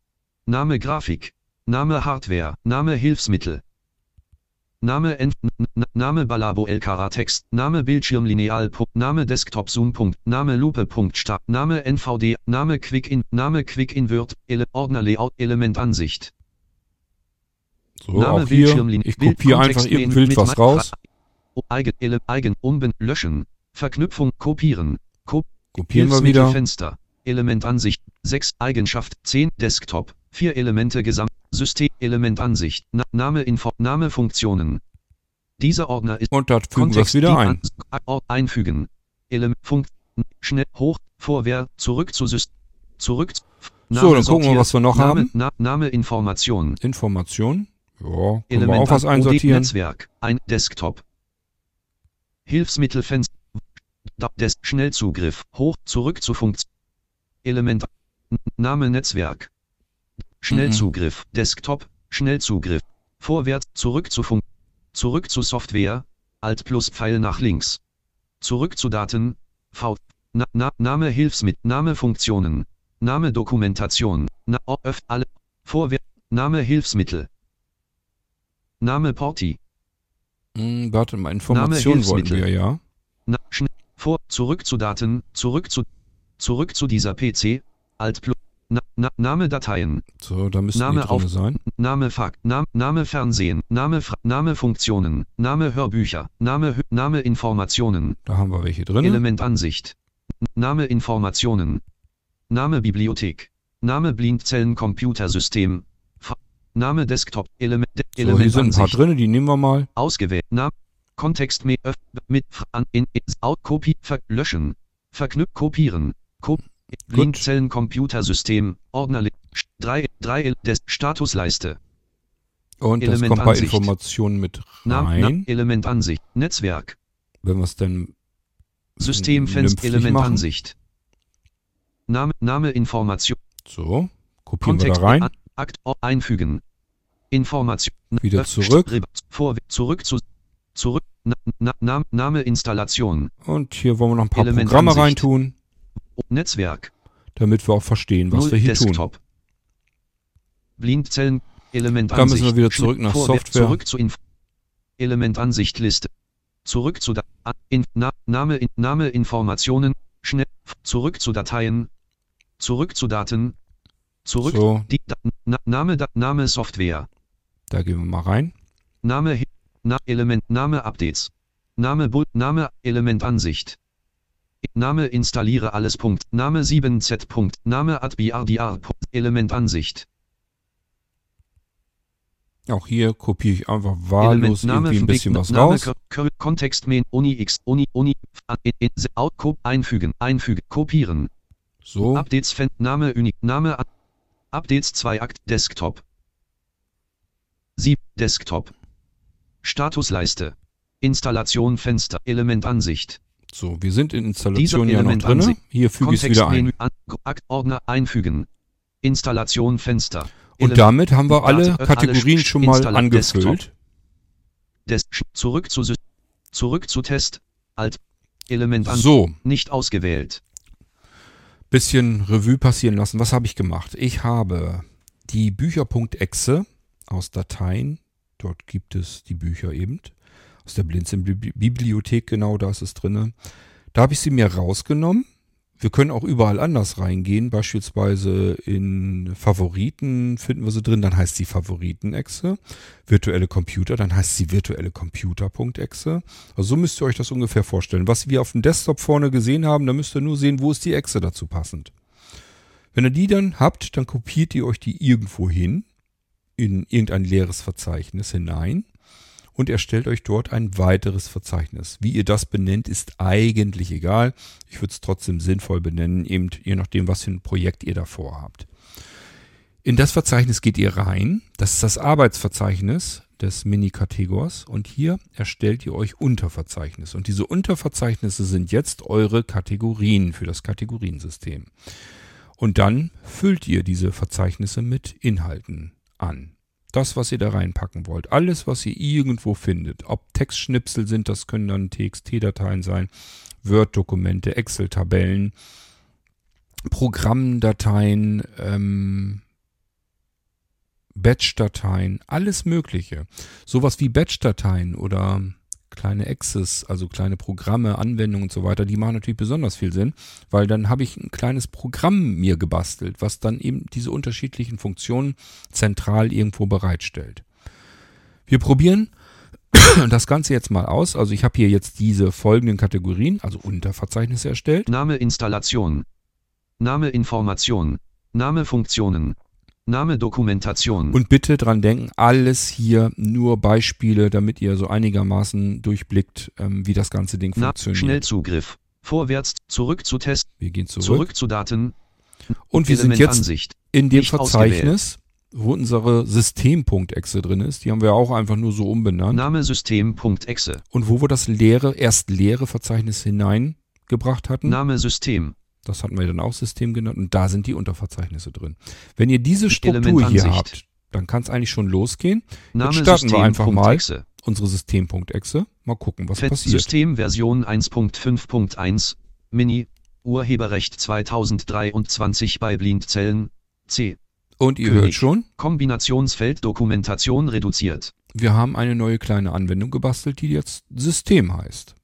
Name Grafik, Name Hardware, Name Hilfsmittel, Name N Name Balabo LKR Text, Name Bildschirm Lineal, Pu- Name Desktop Zoom. Punkt, Name Lupe. Punkt, Start, Name NVD, Name Quick In, Name Quick Invert, Ele Ordner Layout, Element Ansicht. So, Name auch hier. Ich kopiere einfach irgendein Bild was raus. Oh, Eigen, ele, eigen, umben, löschen, Verknüpfung, kopieren, Ko Kopieren wir wieder. Fenster, Elementansicht, 6, Eigenschaft, 10, Desktop, 4 Elemente, Gesamt, System, Elementansicht, Na, Name, Info, Name, Funktionen. Dieser Ordner ist Und da fügen Kontext, wieder ein. Einfügen, Element, Funkt, schnell, hoch, vorwärts, zurück zu System, zurück, zu- So, dann gucken wir, was wir noch Name, haben. Na, Name, Information, Information. Ja, Element auch was einsortieren. Netzwerk, ein Desktop. Hilfsmittelfenster. Des Schnellzugriff. Hoch, zurück zu Funktion. Element. Name Netzwerk. Schnellzugriff. Desktop. Schnellzugriff. Vorwärts, zurück zu Funk. Zurück zu Software. Alt plus Pfeil nach links. Zurück zu Daten. V. Na, na, Name Hilfsmittel. Name Funktionen. Name Dokumentation. Na, öff, alle. Vorwärts. Name Hilfsmittel. Name Porti. Hm, warte mal, Informationen wollten wir, ja. Na, schnell. Vor. Zurück zu Daten. Zurück zu. Zurück zu dieser PC. Alt plus. Na, na, Name Dateien. So, da müssten Name auf- sein. Name Fakt. Name, Name Fernsehen. Name Name Funktionen. Name Hörbücher. Name Name Informationen. Da haben wir welche drin. Element Ansicht. Name Informationen. Name Bibliothek. Name Blindzellen-Computersystem. Name Desktop. Element, So, hier Element sind ein paar drin, die nehmen wir mal. Ausgewählt. Name. Kontext mit, mit an, in, in, out, Kopie, ver, löschen. Verknüpft, kopieren. Kop Blindzellen-Computersystem. Ordner. 3, 3, des Statusleiste. Und das Element kommt bei Ansicht. Informationen mit Name, na, rein. Element Ansicht. Netzwerk. Wenn wir es denn Systemfenster. vernünftig Element machen. Ansicht. Name, Name Information. So, kopieren Kontext. wir da rein. Akt einfügen. Information. Wieder Öff- zurück. Vor, zurück zu. Zurück. Na, na, na, Name Installation. Und hier wollen wir noch ein paar Element Programme Ansicht. reintun, Netzwerk. damit wir auch verstehen, was Null wir hier tun. Desktop. Blindzellen. Element Da müssen wir wieder zurück nach Software. Zurück zu Inf Element Ansicht Liste. Zurück zu da in, na, Name, in, Name Informationen. Schnell. Zurück zu Dateien. Zurück zu Daten. Zurück. So, Die, da, na, Name, da, Name Software. da gehen wir mal rein. Name, na, Element, Name Updates. Name, Bull, Name, Element Ansicht. Name installiere alles. Punkt. Name 7z. Punkt. Name adbrdr. Punkt. Element Ansicht. Auch hier kopiere ich einfach wahllos Name irgendwie ein bisschen was Name, raus. Kontext Main. Uni X. Uni Uni. In, in, out, einfügen. Einfügen. Kopieren. So, Updates Fan. Name Uni. Name Updates 2 Akt. Desktop. 7 Desktop. Statusleiste. Installation Fenster. Element Ansicht so, wir sind in Installation ja noch drin. Hier füge ich es wieder ein. An, Ordner einfügen Installation Fenster Und Element- damit haben wir alle Kategorien schon mal angefüllt. Des, zurück zu zurück zu Test Alt Element Ansicht So, nicht ausgewählt bisschen Revue passieren lassen. Was habe ich gemacht? Ich habe die Bücher.exe aus Dateien. Dort gibt es die Bücher eben. Aus der Blinzeln-Bibliothek, genau da ist es drinne. Da habe ich sie mir rausgenommen. Wir können auch überall anders reingehen. Beispielsweise in Favoriten finden wir sie drin. Dann heißt sie Favoriten-Exe. Virtuelle Computer, dann heißt sie virtuelle Computer.exe. Also so müsst ihr euch das ungefähr vorstellen. Was wir auf dem Desktop vorne gesehen haben, da müsst ihr nur sehen, wo ist die Exe dazu passend. Wenn ihr die dann habt, dann kopiert ihr euch die irgendwo hin, in irgendein leeres Verzeichnis hinein und erstellt euch dort ein weiteres Verzeichnis. Wie ihr das benennt, ist eigentlich egal. Ich würde es trotzdem sinnvoll benennen, eben je nachdem, was für ein Projekt ihr davor habt. In das Verzeichnis geht ihr rein. Das ist das Arbeitsverzeichnis des Mini-Kategors. Und hier erstellt ihr euch Unterverzeichnisse. Und diese Unterverzeichnisse sind jetzt eure Kategorien für das Kategoriensystem. Und dann füllt ihr diese Verzeichnisse mit Inhalten an. Das, was ihr da reinpacken wollt. Alles, was ihr irgendwo findet. Ob Textschnipsel sind, das können dann TXT-Dateien sein, Word-Dokumente, Excel-Tabellen, Programmdateien, ähm, Batch-Dateien, alles Mögliche. Sowas wie Batch-Dateien oder kleine Exes, also kleine Programme, Anwendungen und so weiter, die machen natürlich besonders viel Sinn, weil dann habe ich ein kleines Programm mir gebastelt, was dann eben diese unterschiedlichen Funktionen zentral irgendwo bereitstellt. Wir probieren das Ganze jetzt mal aus. Also ich habe hier jetzt diese folgenden Kategorien, also Unterverzeichnisse erstellt. Name Installation. Name Information. Name Funktionen. Name Dokumentation. Und bitte dran denken, alles hier nur Beispiele, damit ihr so einigermaßen durchblickt, ähm, wie das ganze Ding Na, funktioniert. Schnellzugriff. Vorwärts, zurück zu Test, Wir gehen zurück. zurück, zu Daten. Und wir sind jetzt Ansicht. in dem nicht Verzeichnis, wo unsere System.exe drin ist. Die haben wir auch einfach nur so umbenannt. Name System.exe. Und wo wir das leere, erst leere Verzeichnis hineingebracht hatten. Name System. Das hatten wir dann auch System genannt und da sind die Unterverzeichnisse drin. Wenn ihr diese Struktur hier habt, dann kann es eigentlich schon losgehen. Name starten wir einfach mal. System.exe. Unsere System.exe. Mal gucken, was Fett passiert. System Version 1.5.1 Mini Urheberrecht 2023 bei Blindzellen C. Und ihr König. hört schon, Kombinationsfeld Dokumentation reduziert. Wir haben eine neue kleine Anwendung gebastelt, die jetzt System heißt.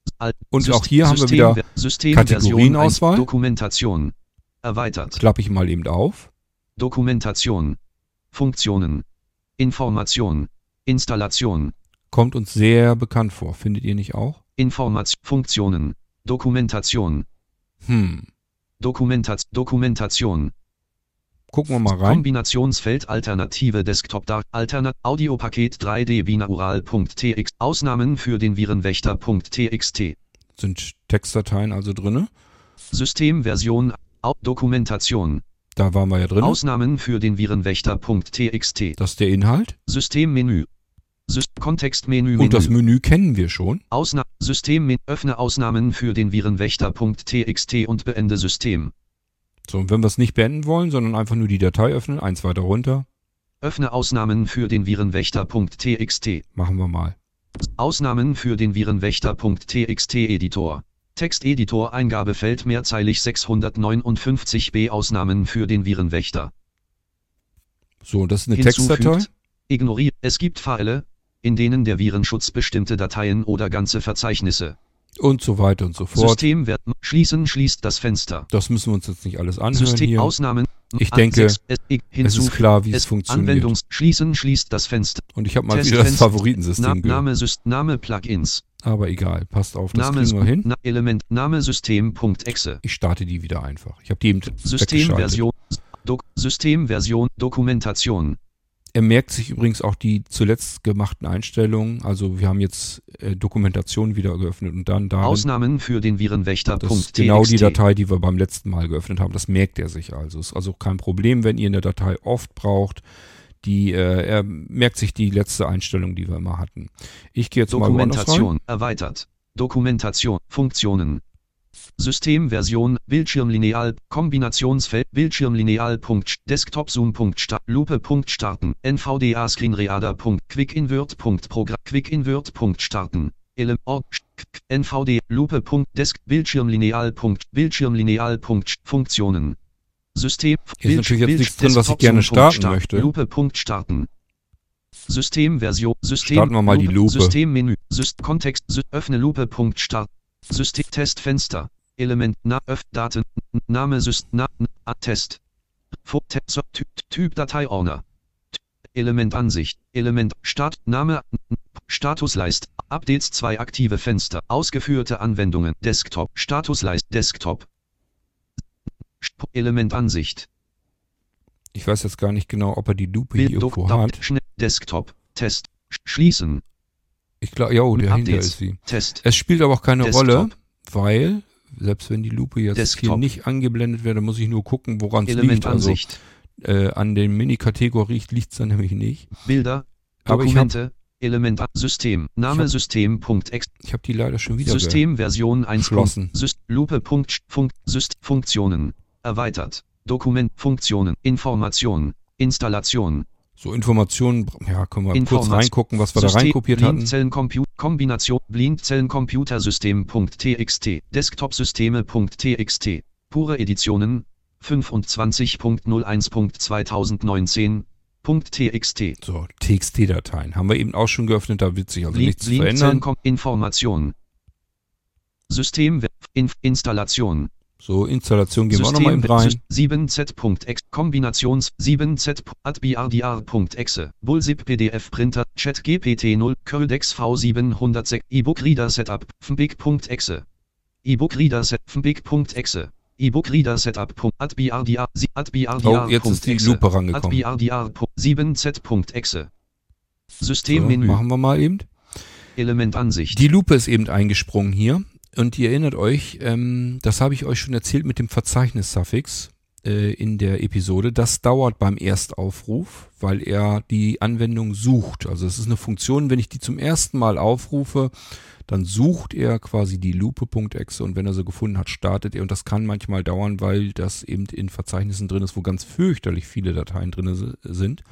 Und Syst- auch hier haben wir System- wieder Systemversion Kategorienauswahl. 1, Dokumentation. Erweitert. Klappe ich mal eben auf. Dokumentation. Funktionen. Information. Installation. Kommt uns sehr bekannt vor, findet ihr nicht auch? Information. Funktionen. Dokumentation. Hm. Dokumentat Dokumentation. Gucken wir mal rein. Kombinationsfeld Alternative Desktop Dar Alternat Audiopaket 3D binaural.tx Ausnahmen für den Virenwächter.txt Sind Textdateien also drinne? Systemversion Dokumentation Da waren wir ja drin. Ausnahmen für den Virenwächter.txt Das ist der Inhalt. Systemmenü Syst Kontextmenü Und das Menü. Menü kennen wir schon. Ausna System Öffne Ausnahmen für den Virenwächter.txt und beende System So, und wenn wir es nicht beenden wollen, sondern einfach nur die Datei öffnen, eins weiter runter, Öffne Ausnahmen für den Virenwächter.txt machen wir mal. Ausnahmen für den Virenwächter.txt Editor. Texteditor Eingabefeld mehrzeilig 659b Ausnahmen für den Virenwächter. So, das ist eine Hinzufügt. Textdatei. Ignoriert. Es gibt Pfeile, in denen der Virenschutz bestimmte Dateien oder ganze Verzeichnisse. Und so weiter und so fort. Systemwert schließen schließt das Fenster. Das müssen wir uns jetzt nicht alles anhören System hier. Ausnahmen. Ich denke, es, ist klar, wie es funktioniert. Anwendungs schließen schließt das Fenster. Und ich habe mal wieder das Favoritensystem. Name, Name Plugins. Aber egal, passt auf, das Name, kriegen wir hin. Element, Name System.exe. Ich starte die wieder einfach. Ich habe die eben. Systemversion, Systemversion, Dokumentation, Er merkt sich übrigens auch die zuletzt gemachten Einstellungen. Also wir haben jetzt äh, Dokumentation wieder geöffnet und dann darin, Ausnahmen für den das Virenwächter.txt. ist genau die Datei, die wir beim letzten Mal geöffnet haben. Das merkt er sich also. Ist also kein Problem, wenn ihr eine Datei oft braucht. Die, äh, er merkt sich die letzte Einstellung, die wir immer hatten. Ich gehe jetzt mal woanders rein. Dokumentation, erweitert. Dokumentation, Funktionen. Systemversion, Bildschirmlineal, Kombinationsfeld, Bildschirmlineal. Punkt, Desktop Zoom. Punkt, Start, Lupe. Punkt, Starten, NVDA Screenreader. Punkt, Quick Invert. Punkt, Programm, Quick Invert. Punkt, Starten, Ele Ort, NVD, Lupe. Punkt, Desk, Bildschirmlineal. Punkt, Bildschirmlineal. Punkt, Funktionen. System, Hier ist natürlich jetzt Bild- nichts drin, was ich gerne starten Start, möchte. Lupe. Punkt, Starten. Systemversion, System, Starten wir mal die Lupe. Systemmenü, Syst Kontext, Sy öffne Lupe. Punkt, Start, System, Testfenster, Element, na, öff, Daten, Name, Syst, na, Test, Typ, Typ Dateiordner, Element Ansicht, Element, Start, Name, Statusleist, Updates 2 aktive Fenster, ausgeführte Anwendungen, Desktop, Statusleist, Desktop, Element Ansicht, Ich weiß jetzt gar nicht genau, ob er die Lupe hier irgendwo hat. Desktop, Test, Sch- Schließen, Ich glaube, ja, oh, dahinter Updates. ist sie. Test, Es spielt aber auch keine Desktop. Rolle, weil, selbst wenn die Lupe jetzt hier Desktop. nicht angeblendet wäre, muss ich nur gucken, woran es liegt. Also äh, an den Mini-Kategorie liegt es dann nämlich nicht. Bilder, habe Dokumente, Element, A- System, Name System.exe, ich hab die leider schon wieder ge- Systemversion 1. geschlossen. Syst Lupe. Punkt, Funk, Syst Funktionen, erweitert, Dokument, Funktionen, Information, Installation, So Informationen, ja, können wir kurz Information- reingucken, was wir da reinkopiert hatten. Blindzellen-Compu- Kombination, Blindzellen-Computersystem.txt, Desktop-Systeme.txt, pure Editionen, 25.01.2019.txt, So, TXT-Dateien. Haben wir eben auch schon geöffnet, da wird sich also Blin- nichts verändern. Blindzellen- Information, System, Inf Installation, So, Installation gehen wir auch nochmal eben rein. 7z.exe Kombinations 7z adbrdr.exe Bullzip PDF Printer Chat GPT 0 Curldex V706 E-Book Reader Setup fmbig.exe E-Book Reader Set fmbig.exe E-Book Reader Setup adbrdr adbrdr Oh, jetzt ist die Lupe rangekommen. adbrdr 7z.exe So, Systemmenü machen wir mal eben. Elementansicht Die Lupe ist eben eingesprungen hier. Und ihr erinnert euch, ähm, das habe ich euch schon erzählt mit dem Verzeichnissuffix äh, in der Episode. Das dauert beim Erstaufruf, weil er die Anwendung sucht. Also es ist eine Funktion, wenn ich die zum ersten Mal aufrufe, dann sucht er quasi die Lupe.exe und wenn er sie gefunden hat, startet er. Und das kann manchmal dauern, weil das eben in Verzeichnissen drin ist, wo ganz fürchterlich viele Dateien drin si- sind.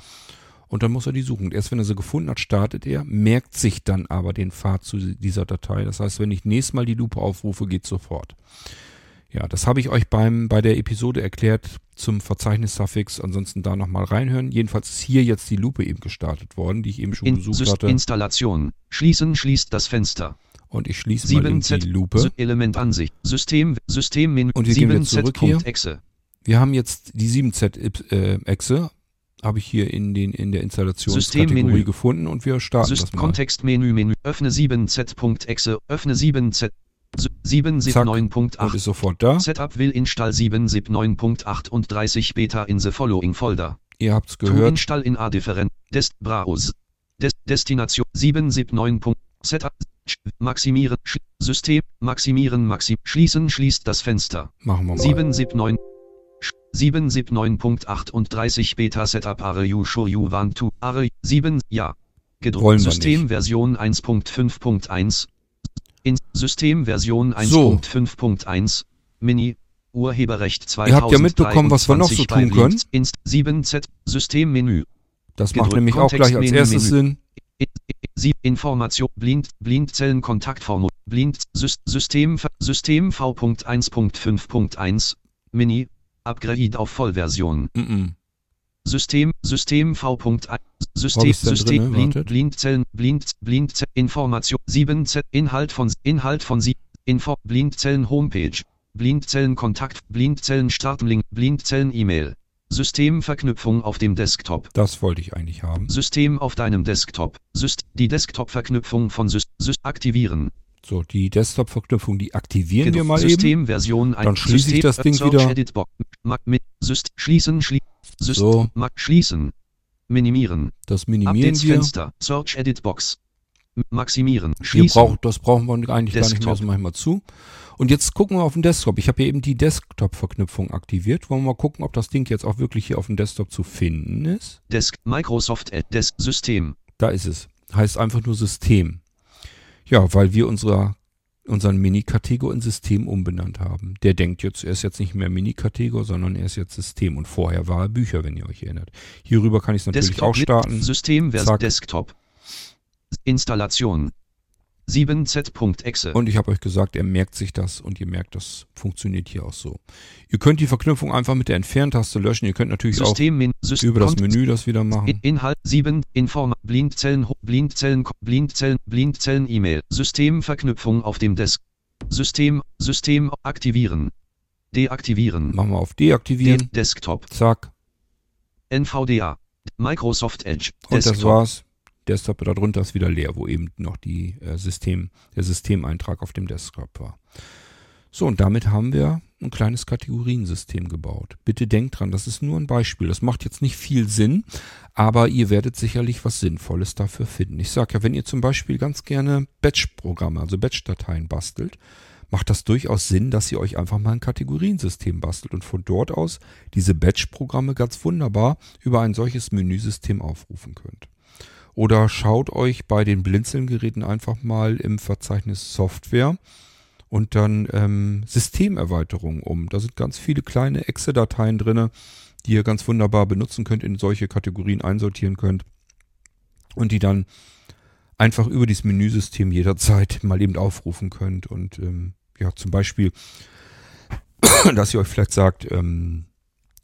Und dann muss er die suchen. Und erst wenn er sie gefunden hat, startet er, merkt sich dann aber den Pfad zu dieser Datei. Das heißt, wenn ich nächstes Mal die Lupe aufrufe, geht sofort. Ja, das habe ich euch beim, bei der Episode erklärt zum Verzeichnis-Suffix. Ansonsten da nochmal reinhören. Jedenfalls ist hier jetzt die Lupe eben gestartet worden, die ich eben schon In, besucht Syst- hatte. Installation. Schließen schließt das Fenster. Und ich schließe mal eben 7Z. die Lupe. Sy- Element Ansicht. System, Systemmenü. Und wir gehen wieder zurück hier. Exe. Wir haben jetzt die 7Z-Echse, habe ich hier in, den, in der Installationskategorie gefunden und wir starten Syst das mal. Kontextmenü, Menü, öffne 7z.exe, öffne 7z. 779.8 ist sofort da. Setup will install 779.38 Beta in the following folder. Ihr habt's gehört. To install in a different Des Browse. Des Destination 779. Setup maximieren System maximieren maxim schließen schließt das Fenster. Machen wir mal. 779 779.38 Beta Setup Are you sure you want to? Are 7 ja. Gedruckt System Version 1.5.1 in System Version 1.5.1 so. Mini Urheberrecht 2000 Ihr habt ja mitbekommen, was wir noch so tun können. Inst 7Z System Menü. Das Gedruckt macht nämlich auch gleich als erstes Sinn. Sie Information Blind Blindzellen Kontaktformular Blind System System V.1.5.1 Mini Upgrade auf Vollversion Mm System System V.1 Wo hab System ich's denn System drinne? Blind. Blindzellen Blind Blindzellen Information 7Z Inhalt von Inhalt von Sie Info Blindzellen Homepage Blindzellen Kontakt Blindzellen Startlink Blindzellen E-Mail Systemverknüpfung auf dem Desktop Das wollte ich eigentlich haben. System auf deinem Desktop. Syst die Desktop-Verknüpfung von Syst Syst aktivieren. So, die Desktop-Verknüpfung, die aktivieren wir mal eben. Systemversion ein Dann schließe ich System das Ding wieder. Edit Box. Mac mit Syst schließen schlie So. Schließen. Minimieren. Das minimieren Updates wir. Fenster. Search Edit Box. Maximieren. Schließen. braucht, das brauchen wir eigentlich gar nicht mehr, Desktop. das mache ich mal zu. Und jetzt gucken wir auf den Desktop. Ich habe hier eben die Desktop-Verknüpfung aktiviert. Wollen wir mal gucken, ob das Ding jetzt auch wirklich hier auf dem Desktop zu finden ist. Desk Microsoft Desk System. Da ist es. Heißt einfach nur System. Ja, weil wir unserer, unseren Mini-Kategor in System umbenannt haben. Der denkt jetzt, er ist jetzt nicht mehr Mini-Kategor, sondern er ist jetzt System. Und vorher war er Bücher, wenn ihr euch erinnert. Hierüber kann ich es natürlich Desktop auch starten. System Zack. Desktop. Installation. 7z.exe. Und ich habe euch gesagt, er merkt sich das und ihr merkt, das funktioniert hier auch so. Ihr könnt die Verknüpfung einfach mit der Entferntaste löschen. Ihr könnt natürlich System auch über das Menü das wieder machen. Inhalt 7 Inform Blindzellen Blindzellen Blindzellen Blindzellen E-Mail Systemverknüpfung auf dem Desk System System aktivieren deaktivieren Machen wir auf De Deaktivieren. Desktop Zack. NVDA Microsoft Edge Und das Desktop war's. Desktop darunter ist wieder leer, wo eben noch die äh, System, der Systemeintrag auf dem Desktop war. So, und damit haben wir ein kleines Kategoriensystem gebaut. Bitte denkt dran, das ist nur ein Beispiel. Das macht jetzt nicht viel Sinn, aber ihr werdet sicherlich was Sinnvolles dafür finden. Ich sage ja, wenn ihr zum Beispiel ganz gerne Batch-Programme, also Batch-Dateien bastelt, macht das durchaus Sinn, dass ihr euch einfach mal ein Kategoriensystem bastelt und von dort aus diese Batch-Programme ganz wunderbar über ein solches Menüsystem aufrufen könnt. Oder schaut euch bei den Blinzeln-Geräten einfach mal im Verzeichnis Software und dann ähm, Systemerweiterungen um. Da sind ganz viele kleine Exe-Dateien drinne, die ihr ganz wunderbar benutzen könnt, in solche Kategorien einsortieren könnt und die dann einfach über dieses Menüsystem jederzeit mal eben aufrufen könnt. Und ähm, ja, zum Beispiel, dass ihr euch vielleicht sagt, ähm,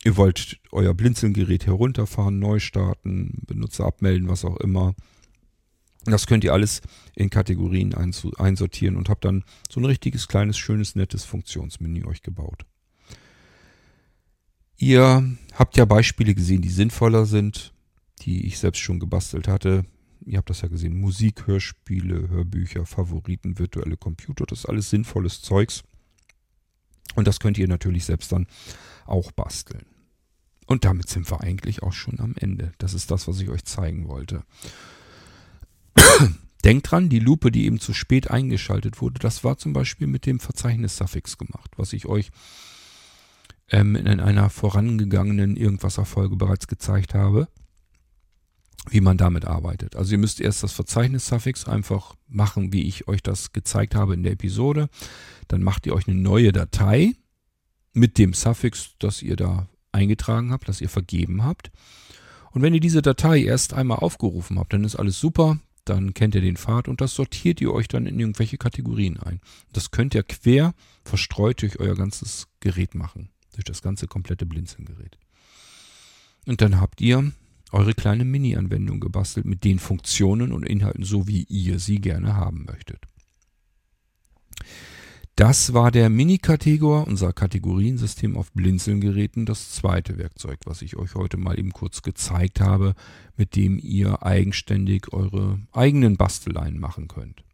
ihr wollt euer Blinzelgerät herunterfahren, neu starten, Benutzer abmelden, was auch immer. Das könnt ihr alles in Kategorien einsortieren und habt dann so ein richtiges kleines, schönes, nettes Funktionsmenü euch gebaut. Ihr habt ja Beispiele gesehen, die sinnvoller sind, die ich selbst schon gebastelt hatte. Ihr habt das ja gesehen. Musik, Hörspiele, Hörbücher, Favoriten, virtuelle Computer, das ist alles sinnvolles Zeugs. Und das könnt ihr natürlich selbst dann auch basteln. Und damit sind wir eigentlich auch schon am Ende. Das ist das, was ich euch zeigen wollte. Denkt dran, die Lupe, die eben zu spät eingeschaltet wurde, das war zum Beispiel mit dem Verzeichnis-Suffix gemacht, was ich euch ähm, in einer vorangegangenen Irgendwas-Erfolge bereits gezeigt habe, wie man damit arbeitet. Also ihr müsst erst das Verzeichnis-Suffix einfach machen, wie ich euch das gezeigt habe in der Episode. Dann macht ihr euch eine neue Datei mit dem Suffix, das ihr da eingetragen habt, das ihr vergeben habt. Und wenn ihr diese Datei erst einmal aufgerufen habt, dann ist alles super. dann kennt ihr den Pfad und das sortiert ihr euch dann in irgendwelche Kategorien ein. Das könnt ihr quer verstreut durch euer ganzes Gerät machen, durch das ganze komplette Blinzeln-Gerät. Und dann habt ihr eure kleine Mini-Anwendung gebastelt mit den Funktionen und Inhalten, so wie ihr sie gerne haben möchtet. Das war der Mini-Kategor, unser Kategoriensystem auf Blinzeln-Geräten, das zweite Werkzeug, was ich euch heute mal eben kurz gezeigt habe, mit dem ihr eigenständig eure eigenen Basteleien machen könnt.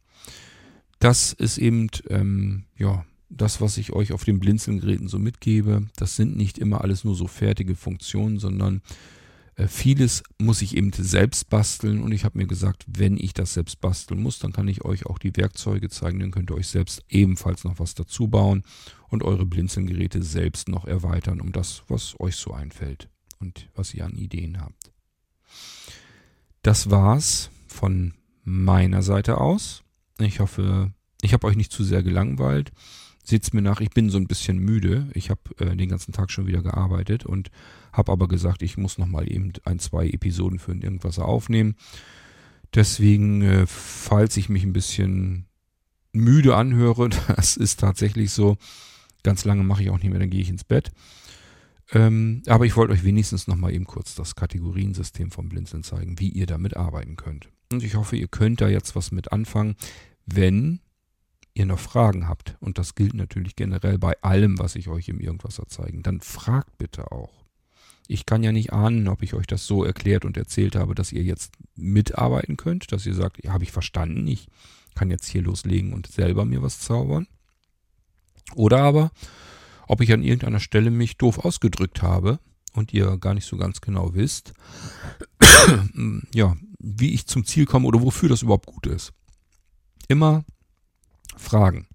Das ist eben, ähm, ja, das, was ich euch auf den Blinzeln-Geräten so mitgebe. Das sind nicht immer alles nur so fertige Funktionen, sondern vieles muss ich eben selbst basteln und ich habe mir gesagt, wenn ich das selbst basteln muss, dann kann ich euch auch die Werkzeuge zeigen, dann könnt ihr euch selbst ebenfalls noch was dazu bauen und eure Blinzelgeräte selbst noch erweitern um das, was euch so einfällt und was ihr an Ideen habt. Das war's von meiner Seite aus. Ich hoffe, ich habe euch nicht zu sehr gelangweilt. Seht's mir nach, ich bin so ein bisschen müde. Ich habe äh, den ganzen Tag schon wieder gearbeitet und habe aber gesagt, ich muss noch mal eben ein, zwei Episoden für irgendwas aufnehmen. Deswegen, äh, falls ich mich ein bisschen müde anhöre, das ist tatsächlich so. Ganz lange mache ich auch nicht mehr, dann gehe ich ins Bett. Ähm, aber ich wollte euch wenigstens noch mal eben kurz das Kategoriensystem vom Blinzeln zeigen, wie ihr damit arbeiten könnt. Und ich hoffe, ihr könnt da jetzt was mit anfangen. Wenn ihr noch Fragen habt, und das gilt natürlich generell bei allem, was ich euch im Irgendwasser zeigen, dann fragt bitte auch. Ich kann ja nicht ahnen, ob ich euch das so erklärt und erzählt habe, dass ihr jetzt mitarbeiten könnt, dass ihr sagt, ja, habe ich verstanden, ich kann jetzt hier loslegen und selber mir was zaubern. Oder aber, ob ich an irgendeiner Stelle mich doof ausgedrückt habe und ihr gar nicht so ganz genau wisst, ja, wie ich zum Ziel komme oder wofür das überhaupt gut ist. Immer fragen.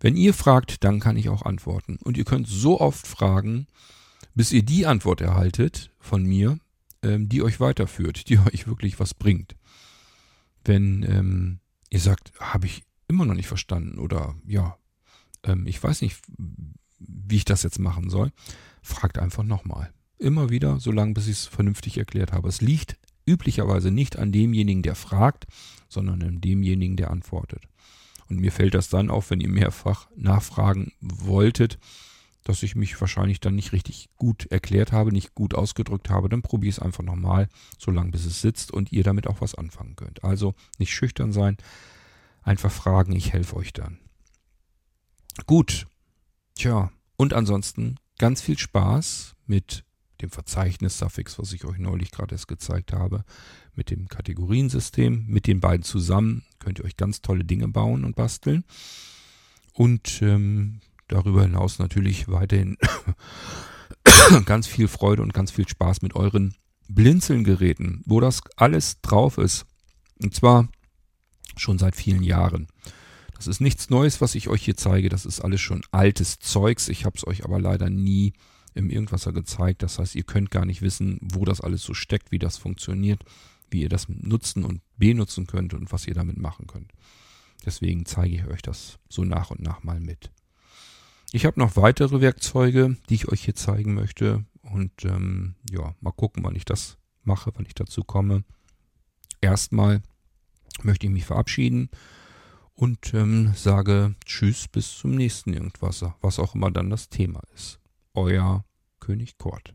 Wenn ihr fragt, dann kann ich auch antworten. Und ihr könnt so oft fragen, bis ihr die Antwort erhaltet von mir, ähm, die euch weiterführt, die euch wirklich was bringt. Wenn ähm, ihr sagt, habe ich immer noch nicht verstanden oder ja, ähm, ich weiß nicht, wie ich das jetzt machen soll, fragt einfach nochmal. Immer wieder, solange bis ich es vernünftig erklärt habe. Es liegt üblicherweise nicht an demjenigen, der fragt, sondern an demjenigen, der antwortet. Und mir fällt das dann auf, wenn ihr mehrfach nachfragen wolltet, dass ich mich wahrscheinlich dann nicht richtig gut erklärt habe, nicht gut ausgedrückt habe, dann probiere ich es einfach nochmal, solange bis es sitzt und ihr damit auch was anfangen könnt. Also nicht schüchtern sein, einfach fragen, ich helfe euch dann. Gut, tja, und ansonsten ganz viel Spaß mit dem Verzeichnis-Suffix, was ich euch neulich gerade erst gezeigt habe, mit dem Kategoriensystem. Mit den beiden zusammen könnt ihr euch ganz tolle Dinge bauen und basteln. Und ähm, darüber hinaus natürlich weiterhin ganz viel Freude und ganz viel Spaß mit euren Blinzeln-Geräten, wo das alles drauf ist. Und zwar schon seit vielen Jahren. Das ist nichts Neues, was ich euch hier zeige. Das ist alles schon altes Zeugs. Ich habe es euch aber leider nie im Irgendwasser gezeigt. Das heißt, ihr könnt gar nicht wissen, wo das alles so steckt, wie das funktioniert, wie ihr das nutzen und benutzen könnt und was ihr damit machen könnt. Deswegen zeige ich euch das so nach und nach mal mit. Ich habe noch weitere Werkzeuge, die ich euch hier zeigen möchte. Und ähm, ja, mal gucken, wann ich das mache, wann ich dazu komme. Erstmal möchte ich mich verabschieden und ähm, sage Tschüss bis zum nächsten Irgendwasser, was auch immer dann das Thema ist euer König Kort.